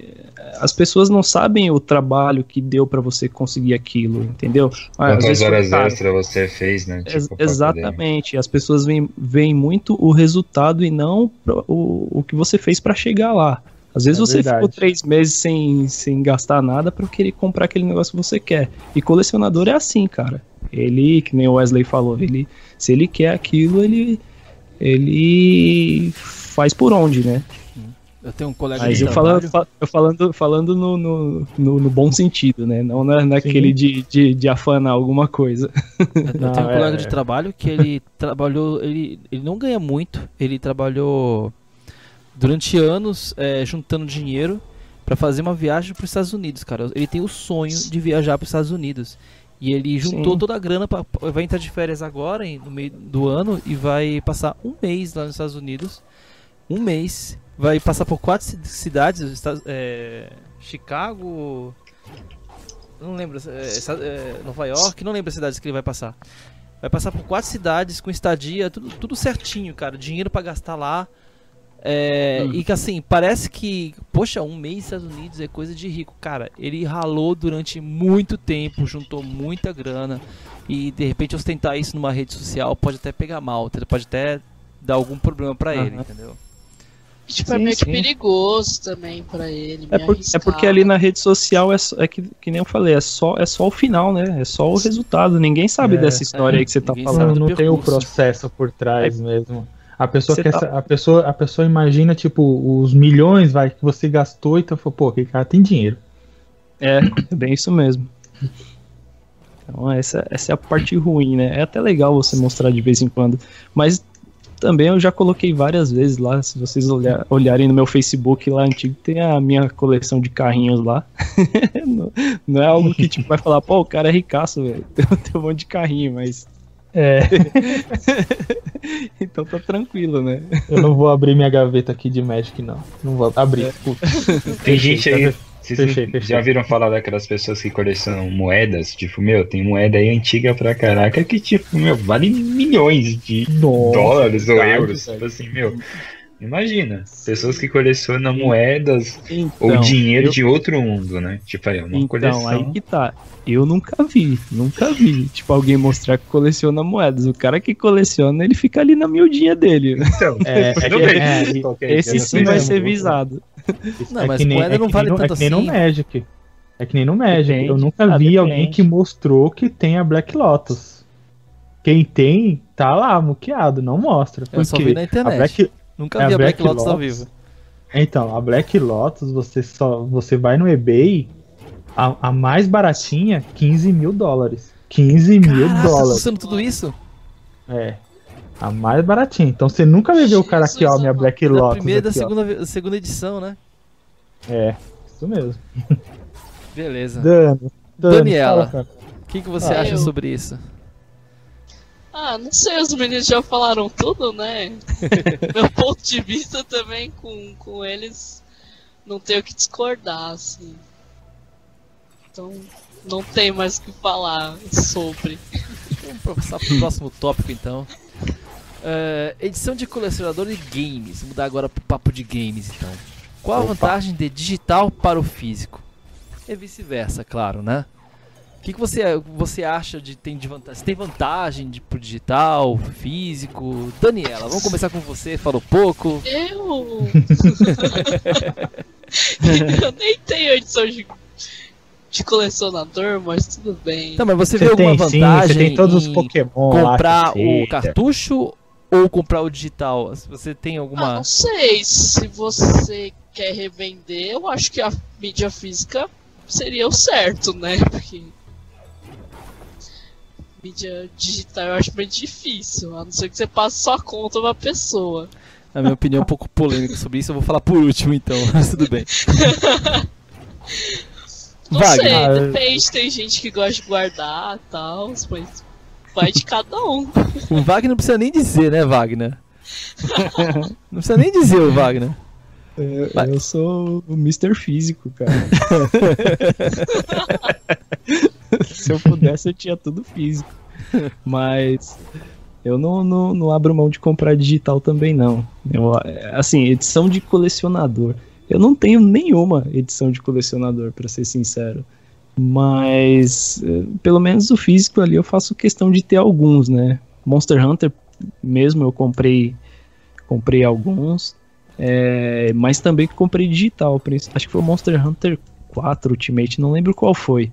Speaker 4: as pessoas não sabem o trabalho que deu pra você conseguir aquilo, entendeu? Ah,
Speaker 5: Quantas horas
Speaker 4: caro.
Speaker 5: extra você fez, né? Tipo,
Speaker 4: exatamente. As pessoas veem, veem muito o resultado e não o, o que você fez pra chegar lá. Às vezes
Speaker 3: É
Speaker 4: você
Speaker 3: verdade.
Speaker 4: ficou três meses sem, sem gastar nada pra querer comprar aquele negócio que você quer. E colecionador é assim, cara. Ele, que nem o Wesley falou, ele, se ele quer aquilo, ele, ele faz por onde, né?
Speaker 1: Eu tenho um colega
Speaker 4: Mas
Speaker 1: de
Speaker 4: eu
Speaker 1: trabalho.
Speaker 4: falando, fa- eu falando, falando no, no, no, no bom sentido, né? Não na, naquele de, de, de afanar alguma coisa.
Speaker 1: Eu
Speaker 3: Não,
Speaker 1: tenho um
Speaker 3: é-
Speaker 1: colega de trabalho que ele trabalhou. Ele, ele não ganha muito. Ele trabalhou durante anos é, juntando dinheiro pra fazer uma viagem para os Estados Unidos, cara. Ele tem o sonho de viajar para os Estados Unidos. E ele juntou
Speaker 4: Sim.
Speaker 1: toda a grana pra, vai entrar de férias agora em- no meio do ano e vai passar um mês lá nos Estados Unidos. Um mês. Vai passar por quatro ci- cidades, os Estados- é, Chicago, não lembro, é, é, Nova York, não lembro as cidades que ele vai passar. Vai passar por quatro cidades com estadia, tudo, tudo certinho, cara. Dinheiro pra gastar lá. É,
Speaker 4: Hum.
Speaker 1: E que assim, parece que, poxa, um mês nos Estados Unidos é coisa de rico. Cara, ele ralou durante muito tempo, juntou muita grana. E de repente ostentar isso numa rede social pode até pegar mal, pode até dar algum problema pra ele,
Speaker 4: Aham.
Speaker 1: entendeu?
Speaker 2: E, tipo, é
Speaker 4: Sim,
Speaker 2: meio que
Speaker 4: sim.
Speaker 2: perigoso também pra ele.
Speaker 4: É, por- é porque ali na rede social é, só- é que, que nem eu falei, é só, é só o final, né? É só o resultado. Ninguém sabe
Speaker 3: É,
Speaker 4: dessa história
Speaker 1: é,
Speaker 4: aí que você tá falando.
Speaker 3: Não, tem o processo por trás mesmo. A pessoa, quer,
Speaker 4: tá-
Speaker 3: a, pessoa, a pessoa imagina, tipo, os milhões vai, que você gastou, então fala, pô, aquele cara tem dinheiro.
Speaker 4: É, é bem isso mesmo. Então essa, essa é a parte ruim, né? É até legal você mostrar de vez em quando. Mas também eu já coloquei várias vezes lá. Se vocês olhar- olharem no meu Facebook lá antigo, tem a minha coleção de carrinhos lá. não, não é algo que tipo, vai falar, pô, o cara é ricaço, velho. Tem, tem um monte de carrinho, mas.
Speaker 3: É,
Speaker 4: então tá tranquilo, né?
Speaker 3: eu não vou abrir minha gaveta aqui de Magic, não. Não vou abrir.
Speaker 4: É.
Speaker 3: Puta.
Speaker 5: Tem gente aí. Vocês
Speaker 3: Fechei, fechei.
Speaker 5: já viram falar daquelas pessoas que colecionam moedas? Tipo, meu, tem moeda aí antiga pra caraca que, tipo, meu, vale milhões de
Speaker 3: Nossa,
Speaker 5: dólares ou
Speaker 3: verdade,
Speaker 5: euros.
Speaker 3: velho.
Speaker 5: Tipo assim, meu. Imagina, pessoas que colecionam moedas
Speaker 4: Então,
Speaker 5: ou dinheiro
Speaker 4: eu-
Speaker 5: de outro mundo, né? Tipo, aí, é uma
Speaker 4: Então,
Speaker 5: coleção.
Speaker 4: aí que tá. Eu nunca vi, nunca vi. Tipo, alguém mostrar que coleciona moedas. O cara que coleciona, ele fica ali na miudinha dele.
Speaker 5: Então,
Speaker 3: É, é, é,
Speaker 5: Qualquer
Speaker 4: Esse sim vai- ser visado.
Speaker 1: Não,
Speaker 3: é
Speaker 1: mas
Speaker 3: que nem,
Speaker 1: moeda
Speaker 3: é
Speaker 1: não vale
Speaker 3: no-
Speaker 1: tanto
Speaker 3: É que nem no
Speaker 1: assim.
Speaker 3: Magic. É que nem no Magic.
Speaker 4: Depende.
Speaker 3: Eu nunca vi
Speaker 4: depende.
Speaker 3: alguém que mostrou que tem a Black Lotus. Quem tem, tá lá, muqueado, não mostra.
Speaker 1: Eu só
Speaker 3: porque
Speaker 1: vi na internet.
Speaker 3: A Black,
Speaker 1: Nunca
Speaker 3: é
Speaker 1: vi
Speaker 3: a
Speaker 1: Black
Speaker 3: Black
Speaker 1: Lotus ao vivo.
Speaker 3: Então, a Black Lotus, você só você vai no eBay, a, a mais baratinha, 15 mil dólares. 15 mil
Speaker 1: Caraca, tá
Speaker 3: dólares.
Speaker 1: custando tudo isso?
Speaker 3: É. A mais baratinha. Então você nunca vai ver o cara aqui, ó, minha Black
Speaker 1: Da
Speaker 3: Lotus.
Speaker 1: primeira e da
Speaker 3: ó.
Speaker 1: segunda, segunda edição, né?
Speaker 3: É, isso mesmo.
Speaker 1: Beleza.
Speaker 3: Dani, Dani
Speaker 1: Daniela. O que, que você
Speaker 3: Ah,
Speaker 1: acha
Speaker 2: eu-
Speaker 1: sobre isso?
Speaker 2: Ah, não sei, os meninos já falaram tudo, né? Meu ponto de vista também com, com eles não tenho o que discordar, assim. Então, não tem mais o que falar sobre.
Speaker 1: Vamos passar pro próximo tópico então. É, edição de colecionador e games. Mudar agora pro papo de games então. Qual a
Speaker 3: Opa.
Speaker 1: vantagem de digital para o físico? E vice-versa, claro, né? O que, que você, você acha de tem de vantagem? Você tem vantagem de pro digital, físico? Daniela, vamos começar com você, falou pouco.
Speaker 2: Eu. eu nem tenho edição de, de colecionador, mas tudo bem.
Speaker 1: Tá, mas você, vê
Speaker 3: Você
Speaker 1: alguma
Speaker 3: tem sim,
Speaker 1: vantagem
Speaker 3: você tem todos os Pokémon lá.
Speaker 1: comprar
Speaker 3: que
Speaker 1: o cartucho ou comprar o digital? Se você tem
Speaker 2: Ah,
Speaker 1: alguma.
Speaker 2: não sei. Se você quer revender, eu acho que a mídia física seria o certo, né? Porque. Mídia digital eu acho meio difícil, a não ser que você passe sua conta pra pessoa.
Speaker 1: A minha opinião é um pouco polêmica sobre isso, eu vou falar por último então, mas tudo bem.
Speaker 2: Não
Speaker 1: Wagner.
Speaker 2: sei,
Speaker 3: Ah,
Speaker 2: depende, tem gente que gosta de guardar e tal, mas vai de cada um.
Speaker 1: O Wagner não precisa nem dizer, né, Wagner? Não precisa nem dizer o Wagner.
Speaker 4: Eu,
Speaker 1: Vai.
Speaker 4: eu sou o Mr. Físico, cara. Se eu pudesse, eu tinha tudo físico. Mas eu não, não, não abro mão de comprar digital também, não. Eu, assim, edição de colecionador. Eu não tenho nenhuma edição de colecionador, pra ser sincero. Mas, eh, pelo menos o físico ali eu faço questão de ter alguns, né? Monster Hunter mesmo eu comprei comprei alguns. É, mas também comprei digital. Acho que foi Monster Hunter 4 Ultimate, não lembro qual foi.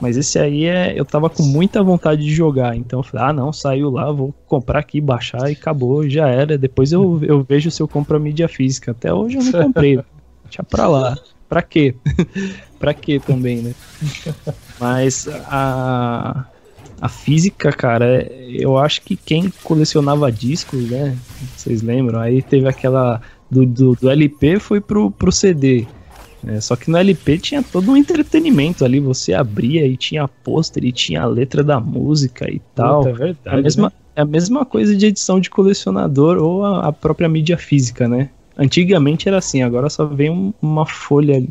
Speaker 4: Mas esse aí é, eu tava com muita vontade de jogar. Então eu falei, ah não, saiu lá, vou comprar aqui, baixar e acabou, já era. Depois eu, eu vejo se eu compro a mídia física. Até hoje eu não comprei. Deixa pra lá. Pra quê? pra quê também, né? Mas a, a física, cara, eu acho que quem colecionava discos, né? Vocês lembram? Aí teve aquela do, do, do LP foi pro, pro CD. né? só que no LP tinha todo um entretenimento ali. Você abria e tinha pôster e tinha a letra da música e tal.
Speaker 3: Puta, é
Speaker 4: É a,
Speaker 3: verdade.
Speaker 4: mesma, é a mesma coisa de edição de colecionador ou a, a própria mídia física, né? Antigamente era assim, agora só vem um- uma folha,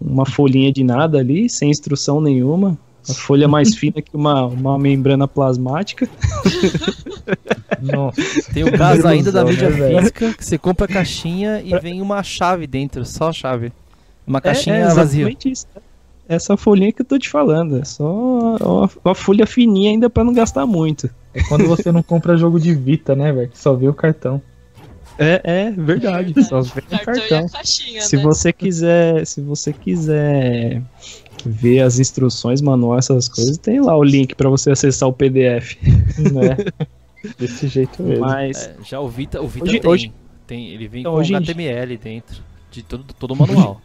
Speaker 4: uma folhinha de nada ali, sem instrução nenhuma. A folha mais fina que uma, uma membrana plasmática.
Speaker 3: Nossa.
Speaker 1: Tem o caso ainda da
Speaker 3: Ilusão,
Speaker 1: mídia
Speaker 3: né,
Speaker 1: física, que você compra a caixinha e vem uma chave dentro, só a chave. Uma caixinha
Speaker 4: é, é
Speaker 1: vazia.
Speaker 4: exatamente isso. Essa folhinha que eu tô te falando. É só uma, uma folha fininha ainda pra não gastar muito.
Speaker 3: É quando você não compra jogo de Vita, né, velho? Que só vê o cartão.
Speaker 4: É, é verdade. Só vem
Speaker 2: O
Speaker 4: no
Speaker 2: cartão,
Speaker 4: cartão.
Speaker 2: e a caixinha,
Speaker 4: Se
Speaker 2: né?
Speaker 4: você quiser, se você quiser ver as instruções, manual, essas coisas, tem lá o link pra você acessar o PDF.
Speaker 3: né? Desse jeito mesmo.
Speaker 4: Mas
Speaker 1: É, já o Vita, o Vita
Speaker 4: Hoje-
Speaker 1: tem,
Speaker 4: hoje-
Speaker 1: tem. Ele vem
Speaker 4: Então,
Speaker 1: com
Speaker 4: hoje em
Speaker 1: HTML dentro. De todo, todo o manual.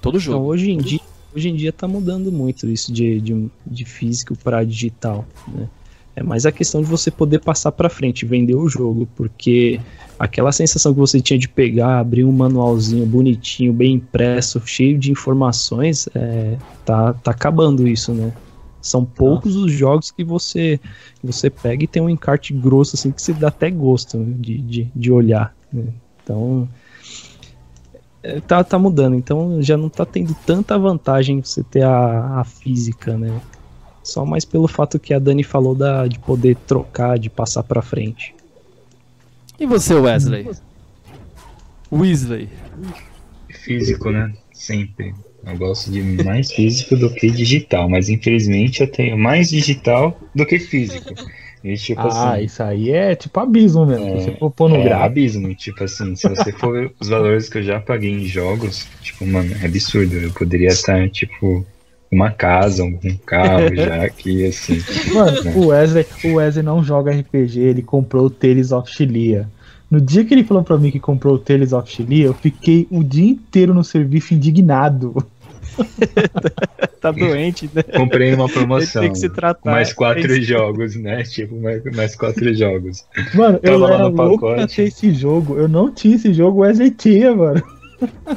Speaker 1: todo
Speaker 4: então,
Speaker 1: jogo.
Speaker 4: hoje em dia, hoje em dia tá mudando muito isso de, de, de físico para digital, né? É mais a questão de você poder passar pra frente, vender o jogo, porque aquela sensação que você tinha de pegar, abrir um manualzinho bonitinho, bem impresso, cheio de informações, é, tá, tá acabando isso, né? São poucos os jogos que você que você pega e tem um encarte grosso assim que você dá até gosto né, de, de, de olhar. né? Então é, tá, tá mudando, então já não tá tendo tanta vantagem você ter a, a física, né? Só mais pelo fato que a Dani falou da, de poder trocar, de passar pra frente.
Speaker 1: E você, Wesley? Weasley.
Speaker 5: Físico, né? Sempre. Eu gosto de mais físico do que digital, mas infelizmente eu tenho mais digital do que físico. E, tipo
Speaker 3: Ah,
Speaker 5: assim,
Speaker 3: isso aí é tipo abismo mesmo.
Speaker 5: É,
Speaker 3: Se você for pôr no
Speaker 5: é
Speaker 3: gráfico.
Speaker 5: abismo. Tipo assim, se você for ver os valores que eu já paguei em jogos, tipo, mano, é absurdo. Eu poderia estar, tipo, uma casa, um carro já aqui, assim.
Speaker 3: Mano, o Wesley, o Wesley não joga RPG, ele comprou o Tales of Chilia. No dia que ele falou pra mim que comprou o Tales of Chilia, eu fiquei o dia inteiro no serviço indignado.
Speaker 4: Tá doente, né?
Speaker 5: Comprei uma promoção.
Speaker 4: tem que se tratar.
Speaker 5: mais quatro
Speaker 4: É
Speaker 5: jogos, né? Tipo, mais, mais quatro jogos.
Speaker 3: Mano, eu
Speaker 5: Tava lá
Speaker 3: era
Speaker 5: no
Speaker 3: louco pra ter esse jogo. Eu não tinha esse jogo, o Wesley tinha, mano.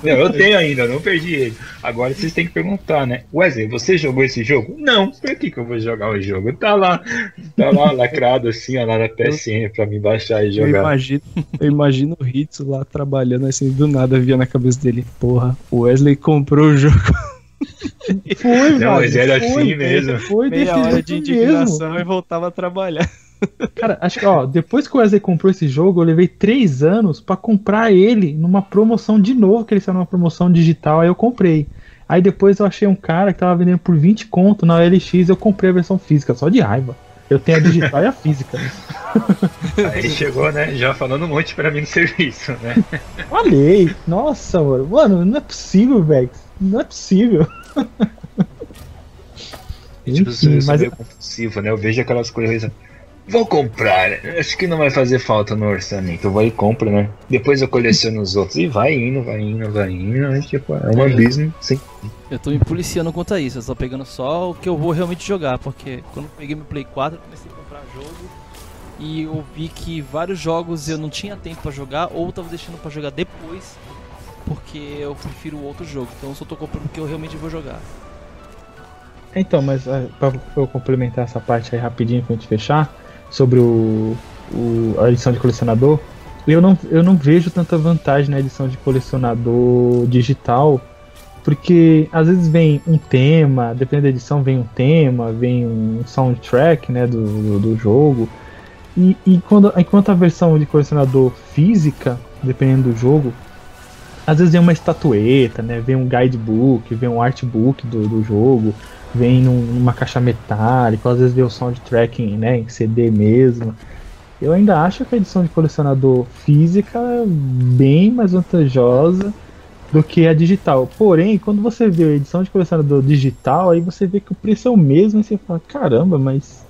Speaker 5: Não, eu tenho ainda, eu não perdi ele. Agora vocês têm que perguntar, né? Wesley, você jogou esse jogo? Não, por que, que eu vou jogar o jogo? Tá lá, tá lá lacrado assim, ó, lá na PSN pra me baixar e
Speaker 4: Eu
Speaker 5: jogar.
Speaker 4: imagino, eu imagino o Hitsu lá trabalhando assim, do nada via na cabeça dele. Porra, o Wesley comprou o jogo.
Speaker 3: Foi,
Speaker 5: Não,
Speaker 3: velho,
Speaker 5: mas era
Speaker 3: foi,
Speaker 5: assim mesmo.
Speaker 3: Foi desse
Speaker 4: Meia hora de
Speaker 3: jeito mesmo.
Speaker 4: indignação e voltava a trabalhar.
Speaker 3: Cara, acho que, ó, depois que o Wesley comprou esse jogo, eu levei três anos pra comprar ele numa promoção de novo, que ele saiu numa promoção digital, aí eu comprei. Aí depois eu achei um cara que tava vendendo por 20 conto na LX, eu comprei a versão física, só de raiva. Eu tenho a digital e a física.
Speaker 5: Aí chegou, né? Já falando um monte pra mim no serviço, né?
Speaker 3: Falei, nossa, mano, mano, não é possível, velho. Não é possível.
Speaker 5: Tipo, eu sou,
Speaker 3: Enfim,
Speaker 5: eu sou
Speaker 3: mas
Speaker 5: meio compulsivo, né? Eu vejo aquelas coisas. Vou comprar, acho que não vai fazer falta no orçamento. Eu vou e compro, né? Depois eu coleciono os outros. E vai indo, vai indo, vai indo. né? Tipo, é um abismo, sim.
Speaker 1: Eu tô me policiando quanto a isso, eu tô pegando só o que eu vou realmente jogar, porque quando eu peguei meu Play 4 eu comecei a comprar jogo e eu vi que vários jogos eu não tinha tempo pra jogar ou tava deixando pra jogar depois, porque eu prefiro outro jogo, então eu só tô comprando o que eu realmente vou jogar.
Speaker 3: Então, mas é, pra eu complementar essa parte aí rapidinho pra gente fechar, sobre o, o- a edição de colecionador, eu não, eu não vejo tanta vantagem na edição de colecionador digital, porque às vezes vem um tema, dependendo da edição, vem um tema, vem um soundtrack né, do, do, do jogo. E, e quando, enquanto a versão de colecionador física, dependendo do jogo, às vezes vem uma estatueta, né? Vem um guidebook, vem um artbook do, do jogo, vem num- numa caixa metálica, às vezes vem o soundtrack né, em CD mesmo. Eu ainda acho que a edição de colecionador física é bem mais vantajosa do que a digital. Porém, quando você vê a edição de colecionador digital, aí você vê que o preço é o mesmo e você fala, caramba, mas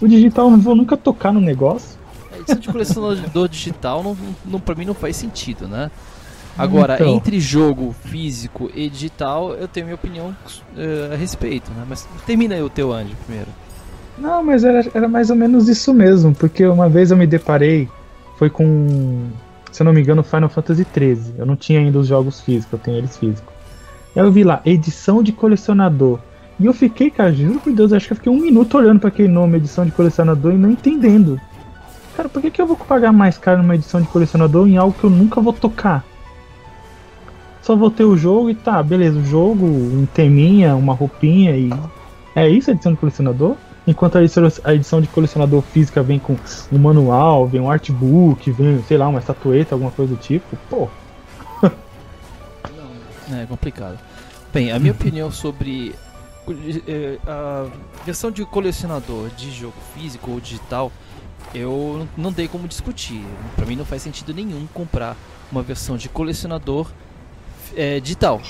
Speaker 3: o digital eu não vou nunca tocar no negócio.
Speaker 1: A edição de colecionador digital não, não, pra mim não faz sentido, né? Agora,
Speaker 3: Então.
Speaker 1: entre jogo físico e digital, eu tenho minha opinião eh, a respeito, né? Mas termina aí o teu Andy primeiro.
Speaker 3: Não, mas era, era mais ou menos isso mesmo, porque uma vez eu me deparei, foi com, se eu não me engano, Final Fantasy XIII. Eu não tinha ainda os jogos físicos, eu tenho eles físicos. Aí eu vi lá, edição de colecionador. E eu fiquei, cara, juro por Deus, acho que eu fiquei um minuto olhando para aquele nome, edição de colecionador, e não entendendo. Cara, por que, que eu vou pagar mais caro numa edição de colecionador em algo que eu nunca vou tocar? Só vou ter o jogo e tá, beleza, o jogo, um teminha, uma roupinha e. É isso a edição de colecionador? Enquanto a edição, de colecionador física vem com um manual, vem um artbook, vem, sei lá, uma estatueta, alguma coisa do tipo, pô.
Speaker 1: É complicado. Bem, a minha opinião sobre eh, a versão de colecionador de jogo físico ou digital, eu não não tem como discutir. Pra mim não faz sentido nenhum comprar uma versão de colecionador é, digital.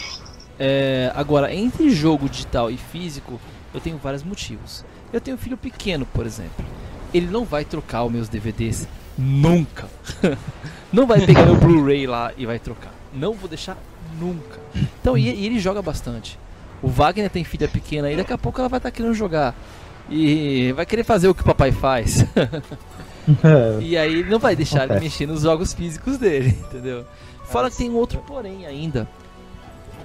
Speaker 1: É, agora, entre jogo digital e físico, eu tenho vários motivos. Eu tenho um filho pequeno, por exemplo. Ele não vai trocar os meus DVDs nunca. não vai pegar meu Blu-ray lá e vai trocar. Não vou deixar nunca. Então, e, e ele joga bastante. O Wagner tem filha pequena aí, daqui a pouco ela vai estar querendo jogar. E vai querer fazer o que o papai faz.
Speaker 3: É,
Speaker 1: E aí ele não vai deixar ele mexer nos jogos físicos dele, entendeu? Fora que tem um outro porém ainda.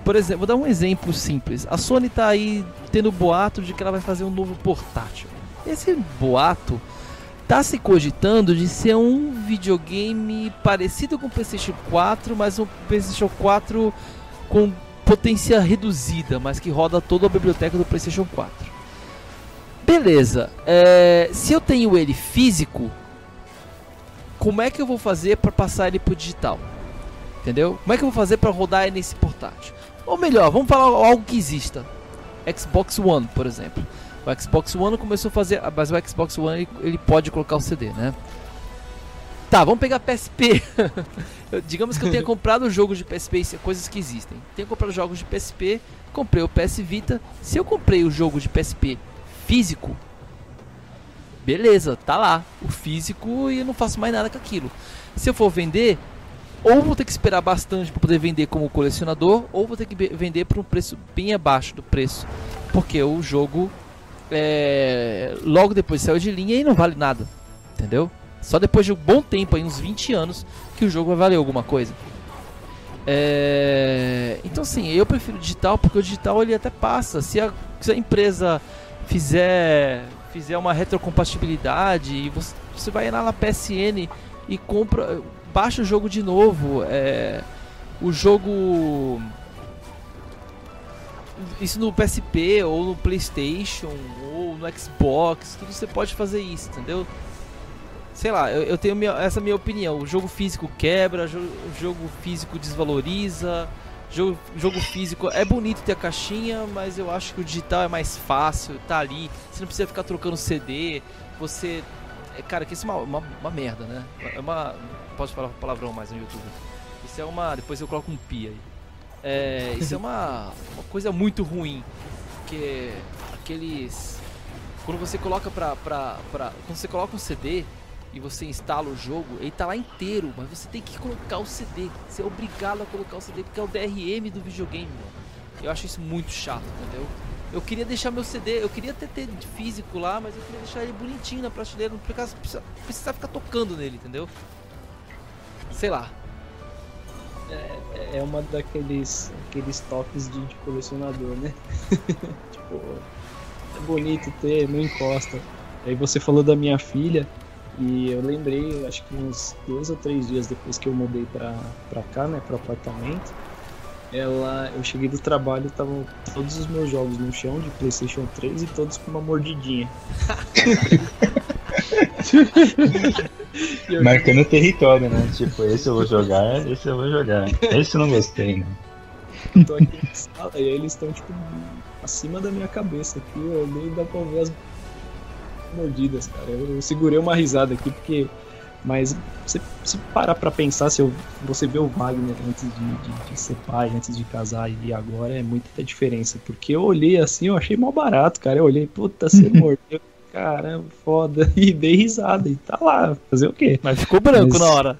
Speaker 1: Por exemplo, vou dar um exemplo simples. A Sony tá aí tendo boato de que ela vai fazer um novo portátil. Esse boato tá se cogitando de ser um videogame parecido com o PlayStation 4, mas um PlayStation 4 com potência reduzida, mas que roda toda a biblioteca do PlayStation 4. Beleza. é, se eu tenho ele físico, como é que eu vou fazer para passar ele pro digital? Entendeu? Como é que eu vou fazer para rodar nesse portátil? Ou melhor, vamos falar algo que exista. Xbox One, por exemplo. O Xbox One começou a fazer, mas o Xbox One ele, ele pode colocar o CD, né? Tá, vamos pegar PSP. Digamos que eu tenha comprado jogos de PSP, isso é coisas que existem. Tenho comprado jogos de PSP, comprei o PS Vita. Se eu comprei o jogo de PSP físico, beleza, tá lá, o físico e eu não faço mais nada com aquilo. Se eu for vender, ou vou ter que esperar bastante para poder vender como colecionador, ou vou ter que vender por um preço bem abaixo do preço, porque o jogo é, logo depois saiu de linha e não vale nada, entendeu? Só depois de um bom tempo, aí uns 20 anos, que o jogo vai valer alguma coisa. É, Então sim, eu prefiro digital porque o digital ele até passa. Se a, se a empresa fizer fizer uma retrocompatibilidade e você, você vai lá na PSN e compra, baixa o jogo de novo. É, o jogo isso no PSP ou no PlayStation ou no Xbox, tudo você pode fazer isso, entendeu? Sei lá, eu, eu tenho minha- essa minha opinião. O jogo físico quebra, o jogo físico desvaloriza. Jogo, jogo físico é bonito ter a caixinha, mas eu acho que o digital é mais fácil, tá ali. Você não precisa ficar trocando CD. Você. é, Cara, que isso é uma, uma, uma merda, né? É uma. Posso falar palavrão mais no YouTube. Isso é uma. Depois eu coloco um pi aí. É, isso é uma, uma coisa muito ruim. Que aqueles. Quando você coloca pra, pra, pra. Quando você coloca um CD e você instala o jogo, ele tá lá inteiro, mas você tem que colocar o CD. Você é obrigado a colocar o CD porque é o DRM do videogame, mano. Eu acho isso muito chato, entendeu? Eu queria deixar meu CD, eu queria ter, ter físico lá, mas eu queria deixar ele bonitinho na prateleira, não precisar- precisar ficar tocando nele, entendeu? Sei lá.
Speaker 4: É uma daqueles aqueles toques de, de colecionador, né? tipo, é bonito ter, não encosta. Aí você falou da minha filha e eu lembrei, acho que uns dois ou três dias depois que eu mudei pra, pra cá, né, pro apartamento, ela, eu cheguei do trabalho, estavam todos os meus jogos no chão de PlayStation 3 e todos com uma mordidinha. E
Speaker 5: Marcando o território, né? Tipo, esse eu vou jogar, esse eu vou jogar. Esse eu não gostei, né?
Speaker 4: Eu tô aqui na sala e aí eles estão, tipo, acima da minha cabeça aqui. Eu olhei e dá pra ver as mordidas, cara. Eu, eu segurei uma risada aqui porque. Mas você se parar pra pensar, se eu, você vê o Wagner antes de, de- de ser pai, antes de casar e agora, é muita diferença. Porque eu olhei assim, eu achei mal barato, cara. Eu olhei, puta, você mordeu. Caramba, foda. E dei risada. E tá lá, fazer o quê?
Speaker 1: Mas ficou branco
Speaker 4: Mas-
Speaker 1: na hora.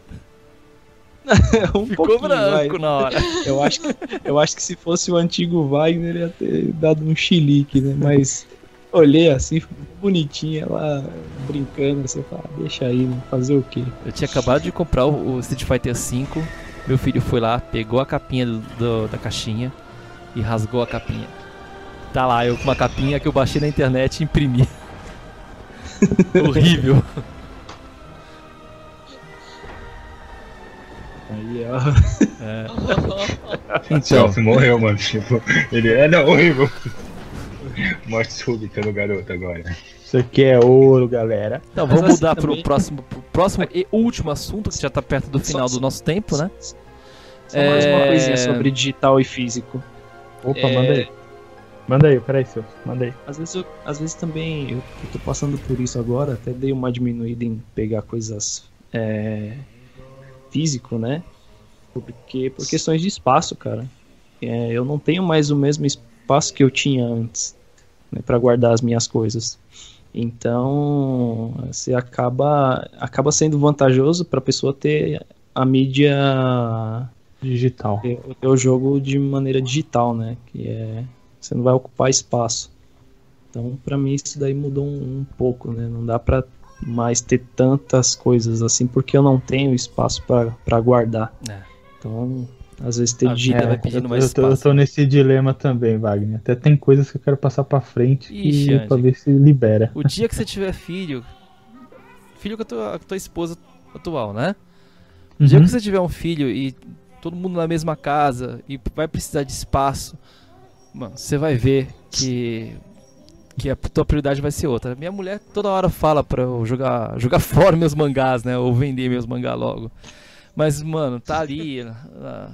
Speaker 4: um
Speaker 1: Ficou
Speaker 4: pouquinho, vai.
Speaker 1: branco na hora.
Speaker 4: Eu acho, que, eu acho que se fosse o antigo Wagner ia ter dado um chilique, né? Mas olhei assim, bonitinha lá brincando, assim, falei, ah, deixa aí, né? Fazer o quê?
Speaker 1: Eu tinha acabado de comprar o, o Street Fighter V. Meu filho foi lá, pegou a capinha do- do- da caixinha e rasgou a capinha. Tá lá, eu com uma capinha que eu baixei na internet e imprimi. Horrível.
Speaker 4: Aí, ó.
Speaker 1: É.
Speaker 5: Então, morreu, mano. Tipo, ele é não, horrível. Morte súbita do garoto agora.
Speaker 3: Isso aqui é ouro, galera.
Speaker 1: Então, vamos
Speaker 4: assim
Speaker 1: mudar pro
Speaker 4: também-
Speaker 1: próximo, pro próximo e último assunto, que já tá perto do final do nosso tempo, né?
Speaker 4: Só mais uma
Speaker 1: É.
Speaker 4: coisinha sobre digital e físico.
Speaker 3: Opa,
Speaker 4: É,
Speaker 3: manda aí. Manda aí, peraí, seu. Manda aí.
Speaker 4: Às vezes, eu- às vezes também eu, eu tô passando por isso agora, até dei uma diminuída em pegar coisas é, físico, né? Porque por questões de espaço, cara. É, eu não tenho mais o mesmo espaço que eu tinha antes né, para guardar as minhas coisas. Então, você acaba acaba sendo vantajoso para a pessoa ter a mídia
Speaker 3: Digital.
Speaker 4: o jogo de maneira digital, né? Que é você não vai ocupar espaço. Então, pra mim isso daí mudou um, um pouco, né? Não dá pra mais ter tantas coisas assim porque eu não tenho espaço pra pra guardar.
Speaker 1: É.
Speaker 4: Então, às vezes ter
Speaker 1: vida
Speaker 4: digital.
Speaker 1: vai pedindo
Speaker 3: eu,
Speaker 1: mais
Speaker 3: eu tô, eu
Speaker 1: espaço.
Speaker 3: tô nesse dilema também, Wagner. Até tem coisas que eu quero passar pra frente
Speaker 1: Ixi,
Speaker 3: e pra ver se libera.
Speaker 1: O dia que você tiver filho, filho com a tua, com a tua esposa atual, né? O dia
Speaker 3: Uhum.
Speaker 1: que você tiver um filho e todo mundo na mesma casa e vai precisar de espaço, mano, você vai ver que que a tua prioridade vai ser outra. Minha mulher toda hora fala pra eu jogar, jogar fora meus mangás, né? Ou vender meus mangás logo. Mas, mano, tá ali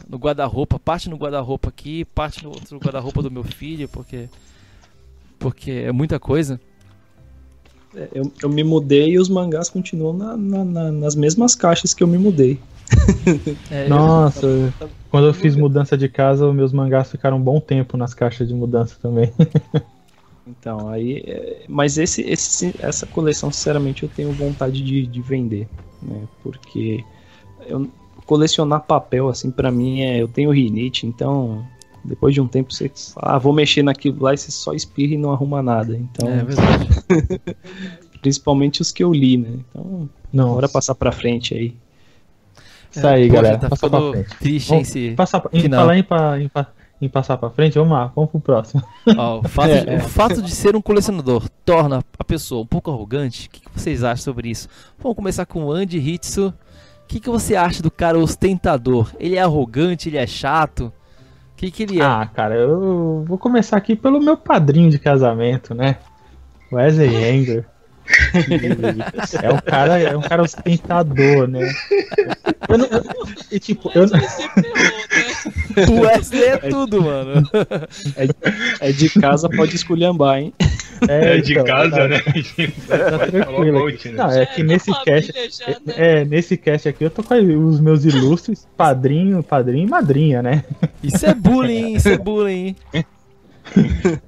Speaker 1: no guarda-roupa, parte no guarda-roupa aqui, parte no outro guarda-roupa do meu filho, porque porque é muita coisa.
Speaker 4: É, Eu, eu me mudei e os mangás continuam na- na- nas mesmas caixas que eu me mudei.
Speaker 1: É,
Speaker 3: Nossa, quando eu fiz mudança de casa, os meus mangás ficaram um bom tempo nas caixas de mudança também.
Speaker 4: Então, aí. é, Mas esse, esse, essa coleção, sinceramente, eu tenho vontade de, de vender. Né? Porque eu, colecionar papel, assim, pra mim é. Eu tenho rinite, então. Depois de um tempo você. Ah, vou mexer naquilo lá e você só espirra e não arruma nada. Então,
Speaker 1: é verdade.
Speaker 4: principalmente os que eu li, né? Então,
Speaker 3: Não,
Speaker 4: bora passar pra frente aí.
Speaker 3: Isso aí,
Speaker 1: Poxa,
Speaker 3: galera.
Speaker 1: Tá
Speaker 3: Passa pra frente.
Speaker 1: triste,
Speaker 3: Vamos
Speaker 1: esse...
Speaker 3: Passar, em,
Speaker 1: Final.
Speaker 3: falar em, em, pa- em passar pra frente, vamos lá, vamos pro próximo.
Speaker 1: Ó, o, fato
Speaker 3: É,
Speaker 1: de,
Speaker 3: é.
Speaker 1: o fato de ser um colecionador torna a pessoa um pouco arrogante? O que, que vocês acham sobre isso? Vamos começar com o Andy Hitsu. O que, que você acha do cara ostentador? Ele é arrogante? Ele é chato? O que, que ele é?
Speaker 3: Ah, cara, eu vou começar aqui pelo meu padrinho de casamento, né? Wesley Anger. É um cara, é um cara ostentador, né? Eu não- eu- e tipo, eu, não-?
Speaker 1: O Wesley é tudo, mano.
Speaker 4: É de casa, pode esculhambar, hein?
Speaker 5: É, de
Speaker 3: então,
Speaker 5: casa,
Speaker 3: tá-
Speaker 5: né?
Speaker 3: Tá tranquilo.
Speaker 5: Né?
Speaker 3: Não, é que
Speaker 2: da
Speaker 3: nesse cast,
Speaker 2: já, né?
Speaker 3: é, nesse cast aqui eu tô com os meus ilustres padrinho, padrinho e madrinha, né?
Speaker 1: Isso é bullying, isso é bullying.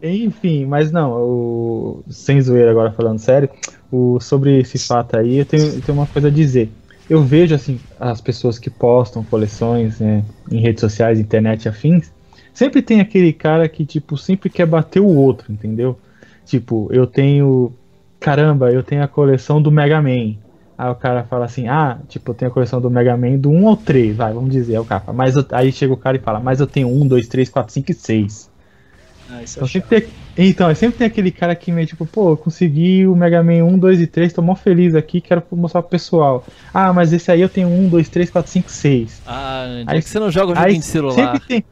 Speaker 3: Enfim, mas não, o, sem zoeira agora falando sério, o, sobre esse fato aí, eu tenho, eu tenho uma coisa a dizer. Eu vejo assim, as pessoas que postam coleções né, em redes sociais, internet afins, sempre tem aquele cara que, tipo, sempre quer bater o outro, entendeu? Tipo, eu tenho. Caramba, eu tenho a coleção do Mega Man. Aí o cara fala assim, ah, tipo, eu tenho a coleção do Mega Man do 1 ao 3, vai, vamos dizer. Aí, o cara mas eu- aí chega o cara e fala, mas eu tenho 1, 2, 3, 4, 5 e 6.
Speaker 4: Ah, isso
Speaker 3: Então sempre, tem, então, sempre tem aquele cara que meio tipo, pô, eu consegui o Mega Man 1, 2 e 3, tô mó feliz aqui, quero mostrar pro pessoal. Ah, mas esse aí eu tenho 1, 2, 3, 4, 5, 6.
Speaker 1: Ah, Andy,
Speaker 3: Aí-
Speaker 1: é que você não joga um
Speaker 3: Aí
Speaker 1: joguinho de celular.
Speaker 3: sempre tem.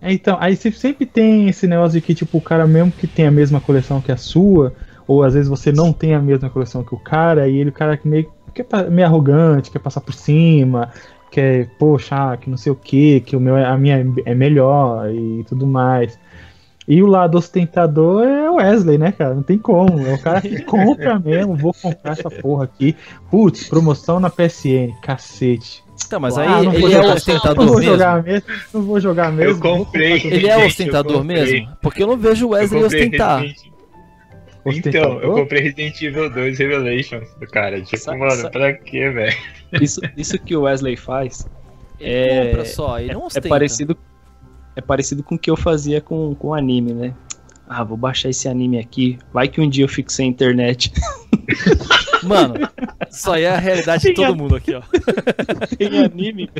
Speaker 3: É, Então, aí se- sempre tem esse negócio de que, tipo, o cara mesmo que tem a mesma coleção que a sua, ou às vezes você não tem a mesma coleção que o cara, e ele, o cara que meio, que é meio arrogante, quer passar por cima, quer, poxa, ah, que não sei o que, que o meu, é- a minha é melhor e tudo mais. E o lado ostentador é o Wesley, né, cara? Não tem como. É o cara que compra mesmo. Vou comprar essa porra aqui. Putz, promoção na PSN. Cacete.
Speaker 1: Tá, mas
Speaker 3: Ah,
Speaker 1: aí
Speaker 3: não vou
Speaker 1: ele é
Speaker 3: jogar. Não
Speaker 1: ostentador
Speaker 3: vou
Speaker 1: mesmo?
Speaker 3: jogar mesmo. Não vou jogar mesmo.
Speaker 5: Eu comprei.
Speaker 1: Ele é ostentador mesmo? Porque eu não vejo o
Speaker 5: Eu
Speaker 1: Wesley ostentar.
Speaker 3: Tudo.
Speaker 5: Então, eu comprei Resident Evil 2 Revelations, cara. Tipo,
Speaker 4: Sa-
Speaker 5: mano,
Speaker 4: sa-
Speaker 5: pra quê, velho?
Speaker 4: Isso, isso que o Wesley faz
Speaker 1: Ele
Speaker 4: É-
Speaker 1: compra só, ele não
Speaker 4: é parecido é parecido com o que eu fazia com, com anime, né? Ah, vou baixar esse anime aqui. Vai que um dia eu fico sem internet.
Speaker 1: Mano, isso aí é a realidade de todo mundo aqui, ó.
Speaker 4: Tem anime,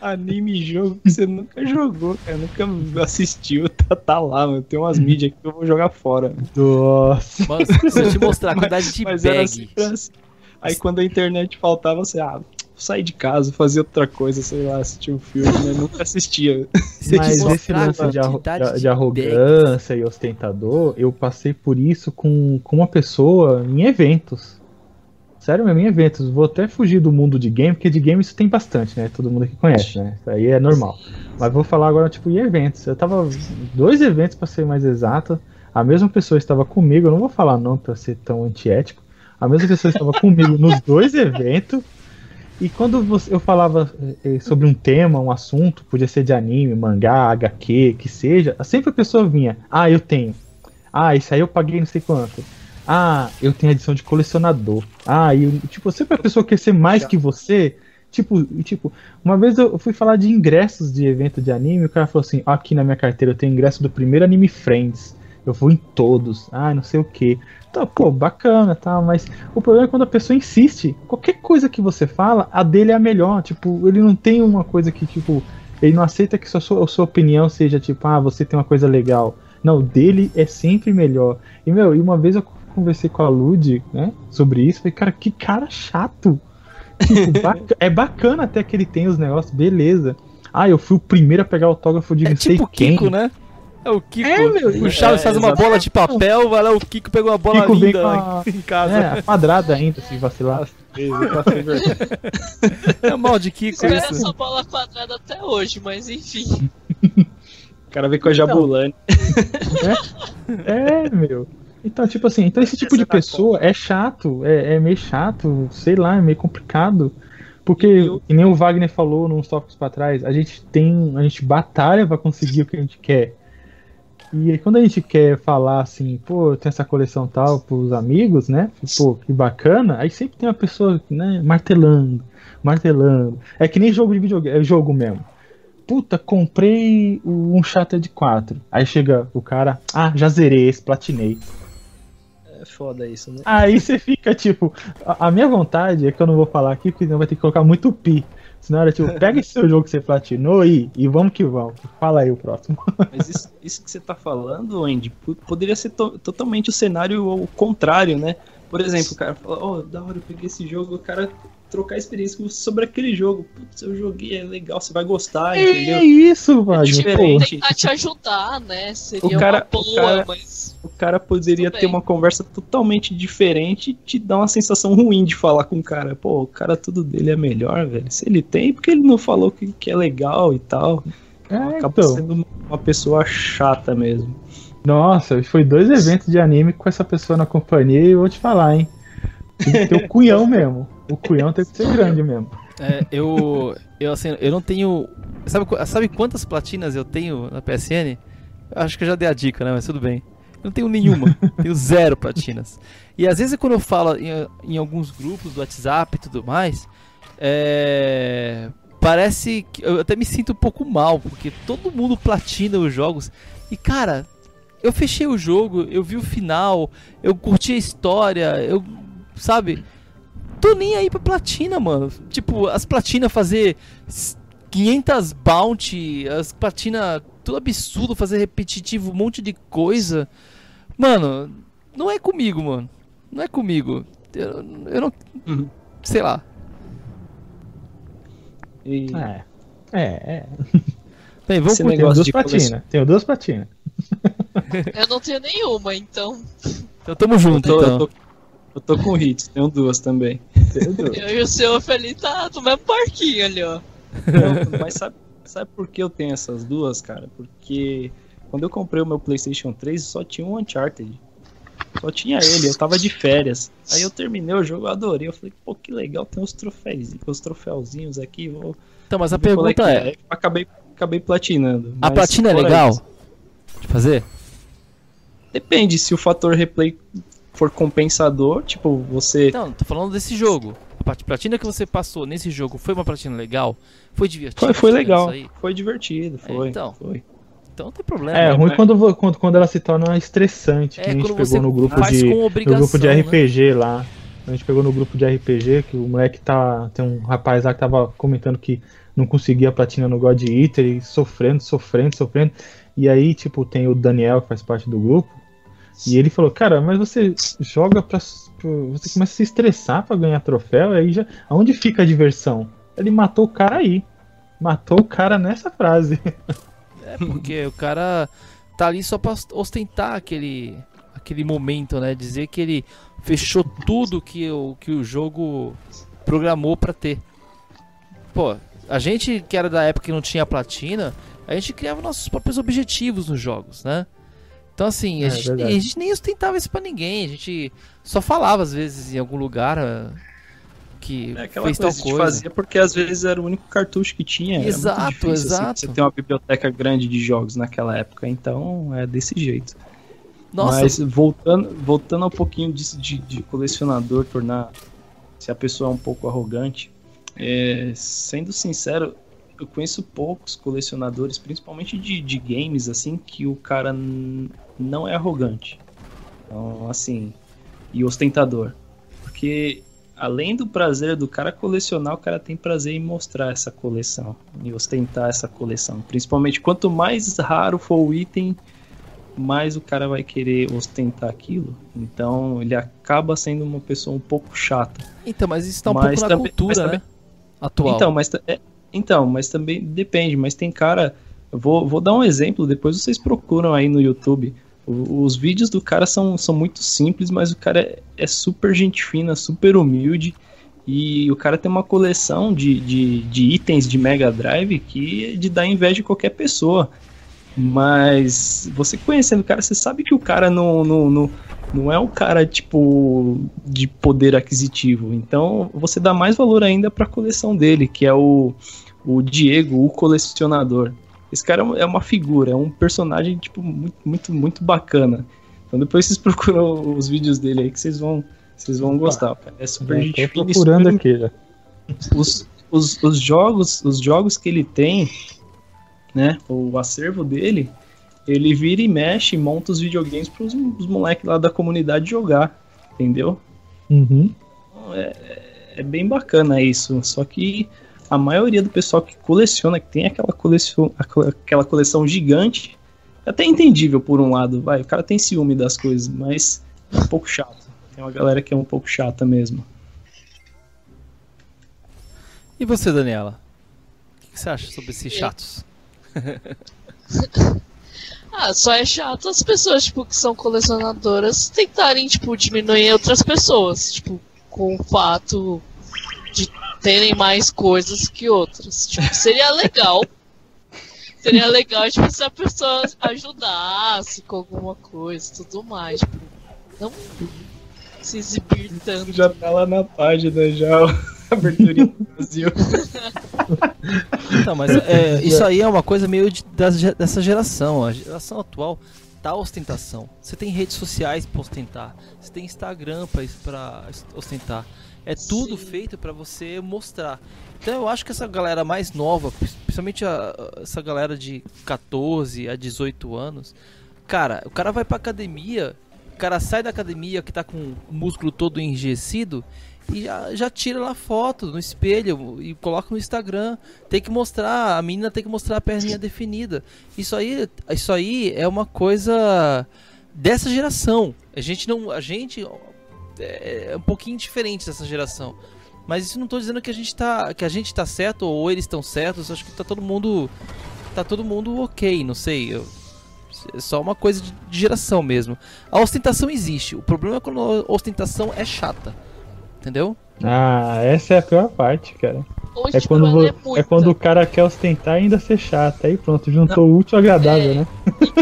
Speaker 4: anime jogo que você nunca jogou, cara. Nunca assistiu. Tá, tá lá, mano. Tem umas mídias que eu vou jogar fora. mano.
Speaker 3: Nossa.
Speaker 1: Mano, se eu te mostrar a quantidade de
Speaker 4: Mas
Speaker 1: bag.
Speaker 4: assim. Aí quando a internet faltava, você, ah, sair de casa, fazer outra coisa, sei lá, assistir um filme, né? Nunca assistia.
Speaker 3: Mas esse lance de, arro- de- de
Speaker 1: de
Speaker 3: arrogância e ostentador, eu passei por isso com, com uma pessoa em eventos. Sério mesmo, em eventos. Vou até fugir do mundo de game, porque de game isso tem bastante, né? Todo mundo aqui conhece, né? Isso aí é normal. Mas vou falar agora, tipo, em eventos. Eu tava. Dois eventos, pra ser mais exato. A mesma pessoa estava comigo, eu não vou falar não pra ser tão antiético. A mesma pessoa estava comigo nos dois eventos. E quando você- eu falava eh, sobre um tema, um assunto, podia ser de anime, mangá, HQ, que seja, sempre a pessoa vinha, ah, eu tenho. Ah, isso aí eu paguei não sei quanto. Ah, eu tenho edição de colecionador. Ah, e tipo, sempre a pessoa quer ser mais que você. Tipo, tipo, uma vez eu fui falar de ingressos de evento de anime, o cara falou assim: "Ó, aqui na minha carteira eu tenho ingresso do primeiro Anime Friends. Eu vou em todos. Ah, não sei o que. Então, pô, bacana, tá, mas o problema é quando a pessoa insiste. Qualquer coisa que você fala, a dele é a melhor. Tipo, ele não tem uma coisa que, tipo, ele não aceita que sua, sua, sua opinião seja tipo, ah, você tem uma coisa legal. Não, dele é sempre melhor. E, meu, e uma vez eu conversei com a Lud, né, sobre isso. Falei, cara, que cara chato. Tipo, é bacana até que ele tem os negócios, beleza. Ah, eu fui o primeiro a pegar autógrafo de
Speaker 1: É
Speaker 3: não sei
Speaker 1: tipo
Speaker 3: quem.
Speaker 1: Kiko, né? É o Kiko.
Speaker 3: É, meu,
Speaker 1: o Chaves
Speaker 4: é,
Speaker 1: faz uma bola de papel, vai lá o Kiko pega uma bola
Speaker 3: Kiko
Speaker 1: linda
Speaker 3: a-
Speaker 1: em casa.
Speaker 3: É, quadrada ainda, se vacilar.
Speaker 1: É, mal de Kiko isso.
Speaker 2: essa bola quadrada até hoje, mas enfim.
Speaker 4: O cara vem com a Jabulani.
Speaker 3: É, meu. Então, tipo assim, então esse tipo de pessoa é chato, é, é meio chato, sei lá, é meio complicado. Porque, nem o Wagner falou nos tópicos pra trás, a gente tem. A gente batalha pra conseguir o que a gente quer. E aí, quando a gente quer falar assim, pô, tem essa coleção tal pros amigos, né? Pô, que bacana, aí sempre tem uma pessoa, né, martelando, martelando. É que nem jogo de videogame, é jogo mesmo. Puta, comprei o Uncharted 4. Aí chega o cara, ah, já zerei esse, platinei.
Speaker 4: É foda isso, né?
Speaker 3: Aí você fica tipo, a, a minha vontade é que eu não vou falar aqui, porque senão vai ter que colocar muito pi. Senão era tipo, pega esse seu jogo que você platinou e, e vamos que vamos. Fala aí o próximo.
Speaker 4: Mas isso, isso que você tá falando, Andy, po- poderia ser to- totalmente o cenário contrário, né? Por exemplo, o cara fala, ó, da hora, eu peguei esse jogo, o cara trocar experiência com você sobre aquele jogo. Putz, eu joguei, é legal, você vai gostar, entendeu?
Speaker 3: É isso, Wagner.
Speaker 4: diferente.
Speaker 3: pô.
Speaker 2: Tentar te ajudar, né? Seria
Speaker 4: O cara-
Speaker 2: uma
Speaker 4: o
Speaker 2: boa,
Speaker 4: cara-
Speaker 2: mas.
Speaker 4: O cara poderia ter uma conversa totalmente diferente e te dar uma sensação ruim de falar com o cara. Pô, o cara tudo dele é melhor, velho. Se ele tem, porque ele não falou que, que é legal e tal.
Speaker 3: É,
Speaker 4: Acaba
Speaker 3: então.
Speaker 4: sendo uma pessoa chata mesmo.
Speaker 3: Nossa, foi dois eventos de anime com essa pessoa na companhia e eu vou te falar, hein? Tem que ter o cunhão mesmo. O cunhão tem que ser grande mesmo.
Speaker 1: É, eu, eu assim, eu não tenho. Sabe, sabe quantas platinas eu tenho na PSN? Eu acho que eu já dei a dica, né? Mas tudo bem. Eu não tenho nenhuma. tenho zero platinas. E às vezes quando eu falo em, em alguns grupos do WhatsApp e tudo mais, é, parece que eu até me sinto um pouco mal, porque todo mundo platina os jogos. E cara, eu fechei o jogo, eu vi o final, eu curti a história, eu. Sabe? tô nem aí pra platina, mano. Tipo, as platinas fazer s- 500 bounty, as platina tudo absurdo, fazer repetitivo, um monte de coisa. Mano, não é comigo, mano. Não é comigo. Eu, eu não.
Speaker 4: Uhum.
Speaker 1: Sei lá.
Speaker 4: E
Speaker 3: É. É, é.
Speaker 1: Bem, vamos
Speaker 4: Esse
Speaker 3: Tenho
Speaker 4: negócio
Speaker 3: duas
Speaker 4: de
Speaker 3: platinas. Tenho duas platinas.
Speaker 2: Eu não tenho nenhuma, então.
Speaker 1: Então tamo
Speaker 4: eu
Speaker 1: junto,
Speaker 4: tô,
Speaker 1: então.
Speaker 4: eu, tô, eu tô com hits, tenho duas também.
Speaker 3: Tenho duas.
Speaker 2: Eu e o seu Felipe tá no mesmo parquinho ali, ó.
Speaker 4: Não, mas sabe, sabe por que eu tenho essas duas, cara? Porque quando eu comprei o meu PlayStation 3, só tinha um Uncharted. Só tinha ele, eu tava de férias. Aí eu terminei o jogo, eu adorei. Eu falei, pô, que legal, tem uns troféuzinhos, uns troféuzinhos aqui. Vou
Speaker 1: Então, mas a
Speaker 4: qual
Speaker 1: pergunta é:
Speaker 4: Aí acabei, acabei platinando.
Speaker 1: a platina é legal
Speaker 4: isso,
Speaker 1: de fazer?
Speaker 4: depende, se o fator replay for compensador, tipo, você.
Speaker 1: Não, tô falando desse jogo. A platina que você passou nesse jogo foi uma platina legal? Foi divertido?
Speaker 4: Foi, foi legal, foi divertido, foi.
Speaker 1: então.
Speaker 4: foi.
Speaker 1: Então não tem problema.
Speaker 3: É,
Speaker 1: né?
Speaker 3: ruim quando, vo- quando, quando ela se torna estressante. que
Speaker 1: É,
Speaker 3: a gente
Speaker 1: quando
Speaker 3: pegou no grupo de. No grupo de
Speaker 1: né?
Speaker 3: RPG lá. A gente pegou no grupo de RPG que o moleque tá. Tem um rapaz lá que tava comentando que não conseguia a platina no God Eater e sofrendo, sofrendo, sofrendo. E aí, tipo, tem o Daniel que faz parte do grupo. E ele falou, cara, mas você joga pra. Você começa a se estressar pra ganhar troféu, aí já. Aonde fica a diversão? Ele matou o cara aí. Matou o cara nessa frase.
Speaker 1: É porque o cara tá ali só pra ostentar aquele aquele momento, né? Dizer que ele fechou tudo que o, que o jogo programou pra ter. Pô, a gente que era da época que não tinha platina, a gente criava nossos próprios objetivos nos jogos, né? Então assim, a,
Speaker 3: É,
Speaker 1: gente, a gente nem ostentava isso pra ninguém, a gente só falava às vezes em algum lugar ah, que
Speaker 4: É aquela
Speaker 1: fez
Speaker 4: coisa,
Speaker 1: tal coisa.
Speaker 4: fazia porque às vezes era o único cartucho que tinha. era muito
Speaker 1: Exato,
Speaker 4: difícil, assim,
Speaker 1: exato.
Speaker 4: você ter uma biblioteca grande de jogos naquela época, então é desse jeito.
Speaker 1: Nossa,
Speaker 4: Mas voltando, voltando um pouquinho disso de, de colecionador, tornar se a pessoa é um pouco arrogante, é, sendo sincero, eu conheço poucos colecionadores, principalmente de, de games, assim, que o cara não é arrogante. Então, assim, e ostentador. Porque além do prazer do cara colecionar, o cara tem prazer em mostrar essa coleção, e ostentar essa coleção. Principalmente quanto mais raro for o item, mais o cara vai querer ostentar aquilo. Então ele acaba sendo uma pessoa um pouco chata.
Speaker 1: então, mas isso tá um
Speaker 4: mas
Speaker 1: pouco na
Speaker 4: também-
Speaker 1: cultura,
Speaker 4: também-
Speaker 1: né? Atual.
Speaker 4: Então, mas, é- então, mas também depende. Mas tem cara. Vou, vou dar um exemplo, depois vocês procuram aí no YouTube. Os vídeos do cara são, são muito simples, mas o cara é, é super gente fina, super humilde. E o cara tem uma coleção de, de, de itens de Mega Drive que é de dar inveja de qualquer pessoa. Mas você conhecendo o cara, você sabe que o cara não, não, não, não é um cara, tipo, de poder aquisitivo. Então, você dá mais valor ainda pra coleção dele, que é o, o Diego, o colecionador. Esse cara é uma figura, é um personagem, tipo, muito, muito, muito bacana. Então, depois vocês procuram os vídeos dele aí que vocês vão, vocês vão gostar. Cara. É super
Speaker 3: Já
Speaker 4: gente fina
Speaker 3: procurando
Speaker 4: super
Speaker 3: aqui já.
Speaker 4: os, os, os jogos os jogos que ele tem, né, o acervo dele, ele vira e mexe e monta os videogames para os moleques lá da comunidade jogar, entendeu?
Speaker 3: Uhum.
Speaker 4: Então, É, é bem bacana isso, só que a maioria do pessoal que coleciona, que tem aquela coleção, aquela coleção gigante, é até entendível por um lado, vai, o cara tem ciúme das coisas, mas é um pouco chato. Tem uma galera que é um pouco chata mesmo.
Speaker 1: E você, Daniela? O que que você acha sobre esses chatos?
Speaker 2: Ah, só é chato as pessoas, tipo, que são colecionadoras tentarem, tipo, diminuir outras pessoas, tipo, com o fato de terem mais coisas que outras. Tipo, seria legal. Seria legal, tipo, se a pessoa ajudasse com alguma coisa e tudo mais, tipo, não se exibir tanto.
Speaker 4: Já tá lá na página já, abertura do Brasil.
Speaker 1: Então, mas é, isso aí é uma coisa meio de- dessa geração. A geração atual tá ostentação. Você tem redes sociais pra ostentar. Você tem Instagram es- ostentar. É tudo
Speaker 2: Sim.
Speaker 1: feito pra você mostrar. Então eu acho que essa galera mais nova, pri- principalmente a- a- essa galera de 14 a 18 anos, cara, o cara vai pra academia, o cara sai da academia que tá com o músculo todo enrijecido e já, já tira lá foto no espelho e coloca no Instagram. Tem que mostrar, a menina tem que mostrar a perninha definida. Isso aí, isso aí é uma coisa dessa geração. A gente não, a gente é é um pouquinho diferente dessa geração. Mas isso não tô dizendo que a gente tá, que a gente tá certo ou eles estão certos. Acho que tá todo mundo tá todo mundo OK, não sei. Eu- é só uma coisa de geração mesmo. A ostentação existe. O problema é quando a ostentação é chata. Entendeu?
Speaker 3: Ah, essa é a pior parte, cara. É quando,
Speaker 2: ela
Speaker 3: vo-
Speaker 2: é
Speaker 3: é quando o cara quer ostentar e ainda ser chato. Aí pronto, juntou o útil ao agradável,
Speaker 2: É.
Speaker 3: né?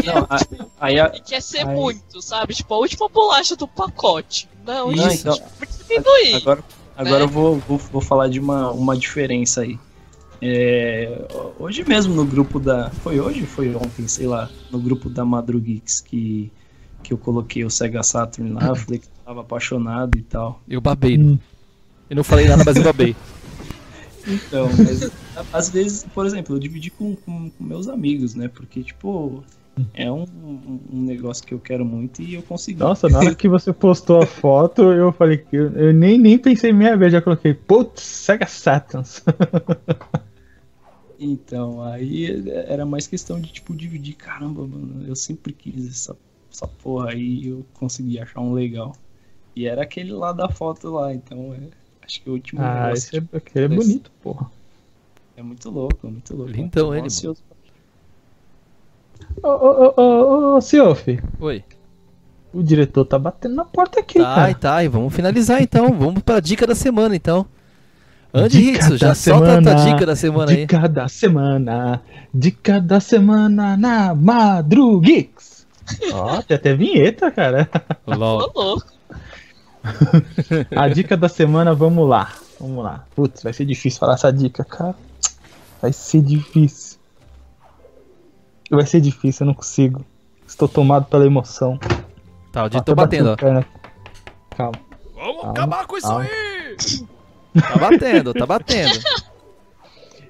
Speaker 4: Não, a- aí
Speaker 2: quer ser
Speaker 3: aí-
Speaker 2: muito, sabe? Tipo, a última bolacha do pacote. Não,
Speaker 4: Não,
Speaker 2: isso,
Speaker 4: então-
Speaker 2: tipo.
Speaker 4: Agora, agora
Speaker 2: né?
Speaker 4: eu vou, vou, vou falar de uma, uma diferença aí. É, hoje mesmo no grupo da. Foi hoje? Foi ontem, sei lá. No grupo da Madrugeeks que, que eu coloquei o Sega Saturn lá. Falei que tava apaixonado e tal.
Speaker 1: Eu babei.
Speaker 3: Hum.
Speaker 1: Eu não falei nada, mas eu babei.
Speaker 4: Então, mas às vezes, por exemplo, eu dividi com, com, com meus amigos, né? Porque, tipo, é um, um- negócio que eu quero muito e eu consegui.
Speaker 3: Nossa, na hora que você postou a foto, eu falei que eu, eu nem, nem pensei meia vez, já coloquei, putz, Sega Saturns.
Speaker 4: Então, aí era mais questão de, tipo, dividir. Caramba, mano, eu sempre quis essa, essa porra aí e eu consegui achar um legal. E era aquele lá da foto lá, então é, acho que o último
Speaker 3: Ah,
Speaker 4: negócio
Speaker 3: esse é, aquele é bonito, porra.
Speaker 4: é muito louco, é muito louco. Tô
Speaker 1: ele,
Speaker 4: ansioso.
Speaker 3: Ô, ô, ô, ô, ô, Siofi,
Speaker 1: Oi.
Speaker 3: O diretor tá batendo na porta aqui,
Speaker 1: Tá,
Speaker 3: cara.
Speaker 1: e tá, e vamos finalizar então. Vamos pra dica da semana então. Andy
Speaker 3: Dica
Speaker 1: Hitsu, já
Speaker 3: da
Speaker 1: solta a tua
Speaker 3: semana.
Speaker 1: dica da semana aí.
Speaker 3: Dica da semana. Dica da semana na Madrugeeks. Ó, tem até vinheta, cara.
Speaker 2: Ô,
Speaker 1: LOL.
Speaker 2: louco.
Speaker 3: A dica da semana, vamos lá. Vamos lá. Putz, vai ser difícil falar essa dica, cara. Vai ser difícil. Vai ser difícil, eu não consigo. Estou tomado pela emoção.
Speaker 1: Tá, o Dito
Speaker 3: Até
Speaker 1: tô batendo, ó.
Speaker 3: Calma.
Speaker 1: Vamos
Speaker 3: Calma,
Speaker 1: acabar com isso
Speaker 3: calma.
Speaker 1: aí! Tá batendo, tá batendo.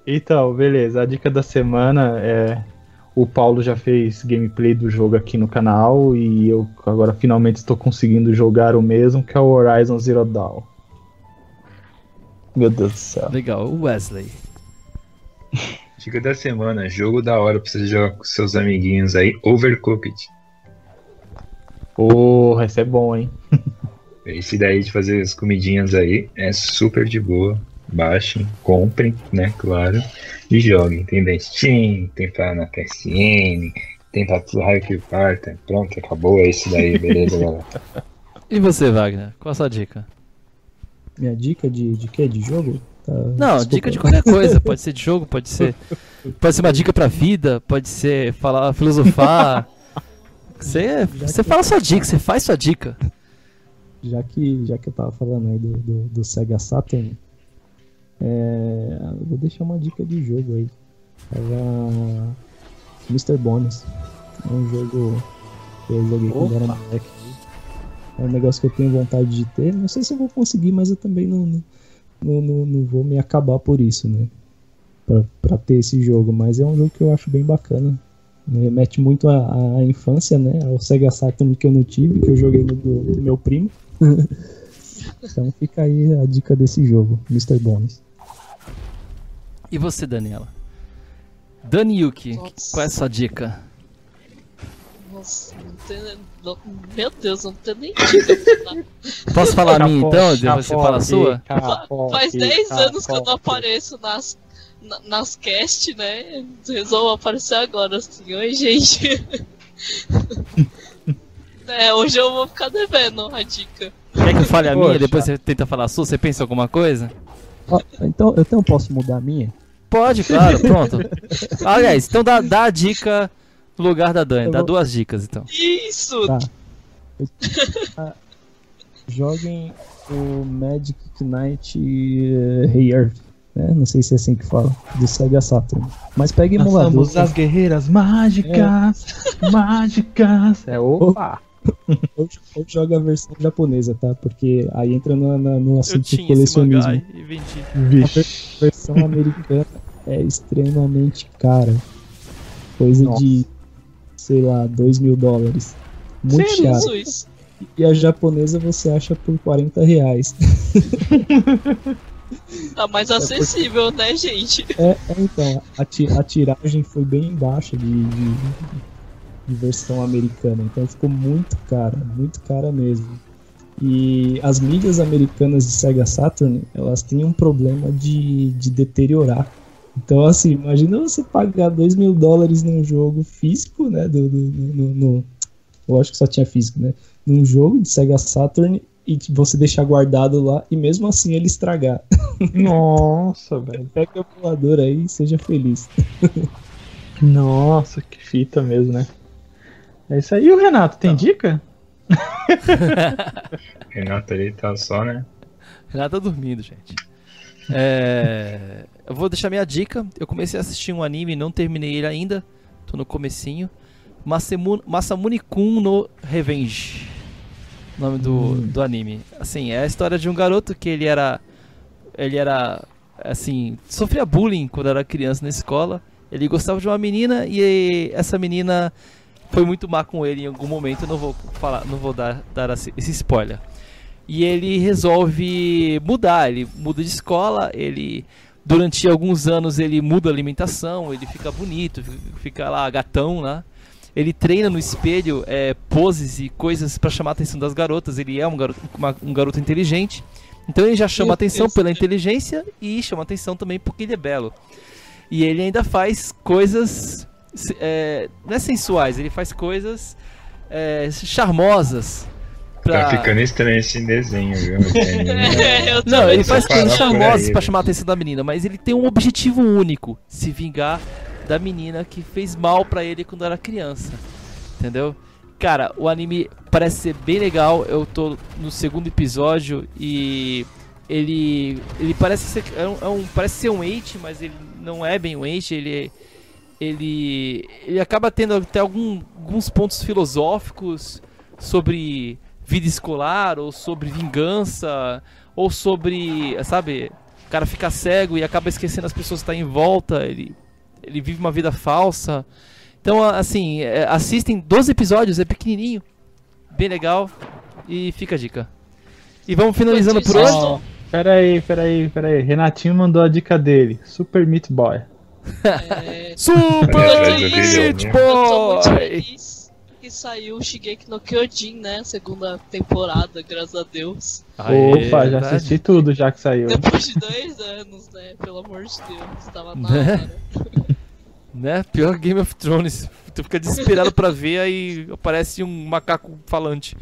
Speaker 3: Então, beleza. A dica da semana é. O Paulo já fez gameplay do jogo aqui no canal e eu agora finalmente estou conseguindo jogar o mesmo, que é o Horizon Zero Dawn. Meu Deus do céu.
Speaker 1: Legal, o Wesley.
Speaker 5: Dica da semana, jogo da hora pra você jogar com seus amiguinhos aí, Overcooked.
Speaker 3: Porra, esse é bom, hein?
Speaker 5: Esse daí de fazer as comidinhas aí é super de boa. Baixem, comprem, né? Claro. E joguem. Tem da Steam, tem pra na PSN, tem pra tudo raio que parta. Pronto, acabou. É isso daí, beleza, galera.
Speaker 1: E você, Wagner? Qual a sua dica?
Speaker 4: Minha dica de, de quê? De jogo? Tá,
Speaker 1: Não,
Speaker 4: desculpa.
Speaker 1: dica de qualquer coisa. Pode ser de jogo, pode ser. Pode ser uma dica pra vida, pode ser falar, filosofar. Você, você fala sua dica, você faz sua dica.
Speaker 4: Já que, já que eu tava falando aí do, do, do Sega Saturn, é, vou deixar uma dica de jogo aí. Tava Mr. Bones. É um jogo que eu joguei quando era moleque. É um negócio que eu tenho vontade de ter. Não sei se eu vou conseguir, mas eu também não, não, não, não vou me acabar por isso, né? Pra, pra ter esse jogo. Mas é um jogo que eu acho bem bacana. Me remete muito à, à infância, né? Ao Sega Saturn que eu não tive, que eu joguei no do, do meu primo. então fica aí a dica desse jogo, Mr. Bones.
Speaker 1: E você, Daniela? Dani Yuki,
Speaker 2: Nossa.
Speaker 1: qual é a sua dica?
Speaker 2: Nossa, não tem. não- meu Deus, não tem nem dica.
Speaker 1: Posso falar a minha então? Depois você fala a sua?
Speaker 2: Faz 10 anos que eu não apareço nas, na- nas cast, né? Resolvo aparecer agora assim. Oi, gente. é, hoje eu vou ficar devendo a dica.
Speaker 1: Quer que eu fale a minha
Speaker 3: Poxa.
Speaker 1: depois você tenta falar a sua? Você pensa em alguma coisa?
Speaker 4: Ó, então, eu então posso mudar a minha?
Speaker 1: Pode, claro, pronto. Aliás, então dá, dá a dica no lugar da Dani,
Speaker 4: Eu
Speaker 1: dá
Speaker 4: vou-
Speaker 1: duas dicas então.
Speaker 2: Isso!
Speaker 4: Tá. Joguem o Magic Knight eh, Hey Earth, né? Não sei se é assim que fala, do Sega Saturn. Mas pega
Speaker 3: Nós
Speaker 4: emulador.
Speaker 3: somos as guerreiras mágicas, mágicas. É opa.
Speaker 4: Ou, ou joga a versão japonesa, tá? Porque aí entra na- no
Speaker 1: Eu
Speaker 4: assunto de
Speaker 1: tinha esse
Speaker 4: colecionismo.
Speaker 1: mangá e vendi.
Speaker 3: Vixe.
Speaker 4: A versão americana é extremamente cara. Coisa
Speaker 3: Nossa.
Speaker 4: de, sei lá, 2 mil dólares. Muito
Speaker 3: Sério?
Speaker 4: caro. E a japonesa você acha por 40 reais.
Speaker 2: Tá mais acessível, né, gente?
Speaker 4: É, é, então, a, ti- a tiragem foi bem baixa de, de, de versão americana, então ficou muito cara, muito cara mesmo. E as mídias americanas de Sega Saturn, elas têm um problema de, de deteriorar. Então, assim, imagina você pagar 2 mil dólares num jogo físico, né? Do, do- no, no- eu acho que só tinha físico, né? Num jogo de Sega Saturn e você deixar guardado lá e mesmo assim ele estragar.
Speaker 3: Nossa, velho.
Speaker 4: Pega o emulador aí e seja feliz.
Speaker 3: Nossa, que fita mesmo, né? É isso aí. E o Renato, tem dica?
Speaker 5: Renato ali tá só, né?
Speaker 1: Renato tá dormindo, gente. É, eu vou deixar minha dica. Eu comecei a assistir um anime, não terminei ele ainda. Tô no comecinho. Masemu- Masamune-kun no Revenge. O nome do, do anime. Assim, é a história de um garoto que ele era. Ele era. Assim. Sofria bullying quando era criança na escola. Ele gostava de uma menina e essa menina foi muito má com ele em algum momento. Eu não vou falar, não vou dar, dar esse spoiler. E ele resolve mudar, ele muda de escola, ele durante alguns anos ele muda a alimentação, ele fica bonito, fi- fica lá gatão lá. Ele treina no espelho é, poses e coisas pra chamar a atenção das garotas. Ele é um garoto, uma- um garoto inteligente. Então ele já chama atenção pela inteligência e chama atenção também porque ele é belo. E ele ainda faz coisas. é, não é sensuais, ele faz coisas é, charmosas. Pra...
Speaker 5: Tá ficando estranho esse desenho, viu?
Speaker 2: É, eu
Speaker 1: Não, ele faz coisas charmosas pra chamar a atenção da menina, mas ele tem um objetivo único: se vingar da menina que fez mal pra ele quando era criança. Entendeu? Cara, o anime parece ser bem legal. Eu tô no segundo episódio e ele ele parece ser é um, é um- parece ser um eight, mas ele não é bem um eight, ele ele ele acaba tendo até algum- alguns pontos filosóficos sobre vida escolar ou sobre vingança ou sobre, sabe, o cara fica cego e acaba esquecendo as pessoas que estão em volta, ele ele vive uma vida falsa. Então, assim, é, assistem 12 episódios, é pequenininho, bem legal e fica a dica. E vamos finalizando por hoje.
Speaker 3: Ó, peraí, peraí, peraí. Renatinho mandou a dica dele. Super Meat Boy.
Speaker 2: É,
Speaker 1: Super
Speaker 5: do
Speaker 1: Meat
Speaker 5: né?
Speaker 2: eu tô muito
Speaker 1: Boy!
Speaker 2: Que saiu o Shigeki no Kyojin, né? Segunda temporada, graças a Deus.
Speaker 1: Aê,
Speaker 3: Opa, já
Speaker 1: verdade.
Speaker 3: assisti tudo já que saiu.
Speaker 2: Depois de dois anos, né? Pelo amor de Deus, tava na
Speaker 1: Né?
Speaker 2: hora.
Speaker 1: Né? Pior Game of Thrones. Tu fica desesperado pra ver, aí aparece um macaco falante.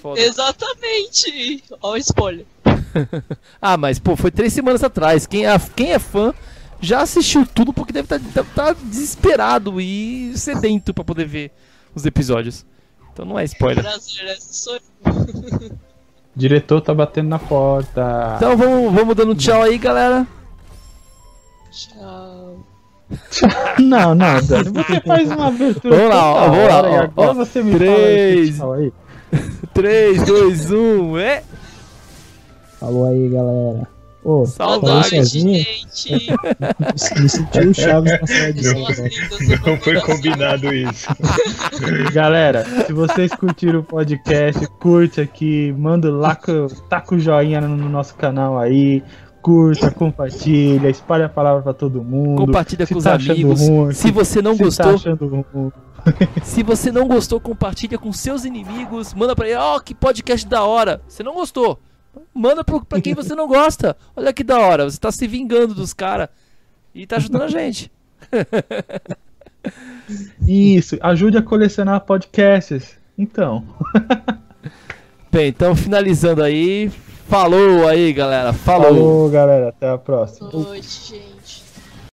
Speaker 1: Foda.
Speaker 2: Exatamente! Ó o spoiler.
Speaker 1: Ah, mas pô, foi três semanas atrás. Quem é, quem é fã já assistiu tudo porque deve estar desesperado e sedento pra poder ver os episódios. Então não é spoiler.
Speaker 2: Prazer, sou eu.
Speaker 3: Diretor tá batendo na porta.
Speaker 1: Então vamos, vamos dando tchau aí, galera.
Speaker 2: Tchau.
Speaker 3: Não, não, Dani, você faz uma abertura.
Speaker 1: Vamos lá, ó, vamos lá,
Speaker 3: hora,
Speaker 1: ó,
Speaker 3: agora
Speaker 1: ó.
Speaker 3: você me
Speaker 1: Três.
Speaker 3: fala esse tchau aí.
Speaker 1: 3, 2, 1, é!
Speaker 6: Falou aí, galera. Ô,
Speaker 1: Saudade.
Speaker 2: gente.
Speaker 6: Me sentiu o Chaves.
Speaker 2: São as
Speaker 6: cara.
Speaker 2: lindas
Speaker 5: Não foi combinado isso.
Speaker 3: Galera, se vocês curtiram o podcast, curte aqui, manda lá, taca o joinha no no nosso canal aí, curta, compartilha, espalha a palavra pra todo mundo.
Speaker 1: Compartilha
Speaker 3: Se
Speaker 1: com os
Speaker 3: tá achando
Speaker 1: amigos.
Speaker 3: ruim,
Speaker 1: Se você não
Speaker 3: se tá
Speaker 1: gostou,
Speaker 3: ruim,
Speaker 1: se você não gostou, compartilha com seus inimigos. Manda pra ele, ó, que podcast da hora. Você não gostou? Manda pro, pra quem você não gosta. Olha que da hora, você tá se vingando dos caras e tá ajudando a gente.
Speaker 3: Isso, ajude a colecionar podcasts. Então,
Speaker 1: Bem, então finalizando aí. Falou aí, galera. Falou.
Speaker 3: falou galera, até a próxima.
Speaker 2: Noite, gente.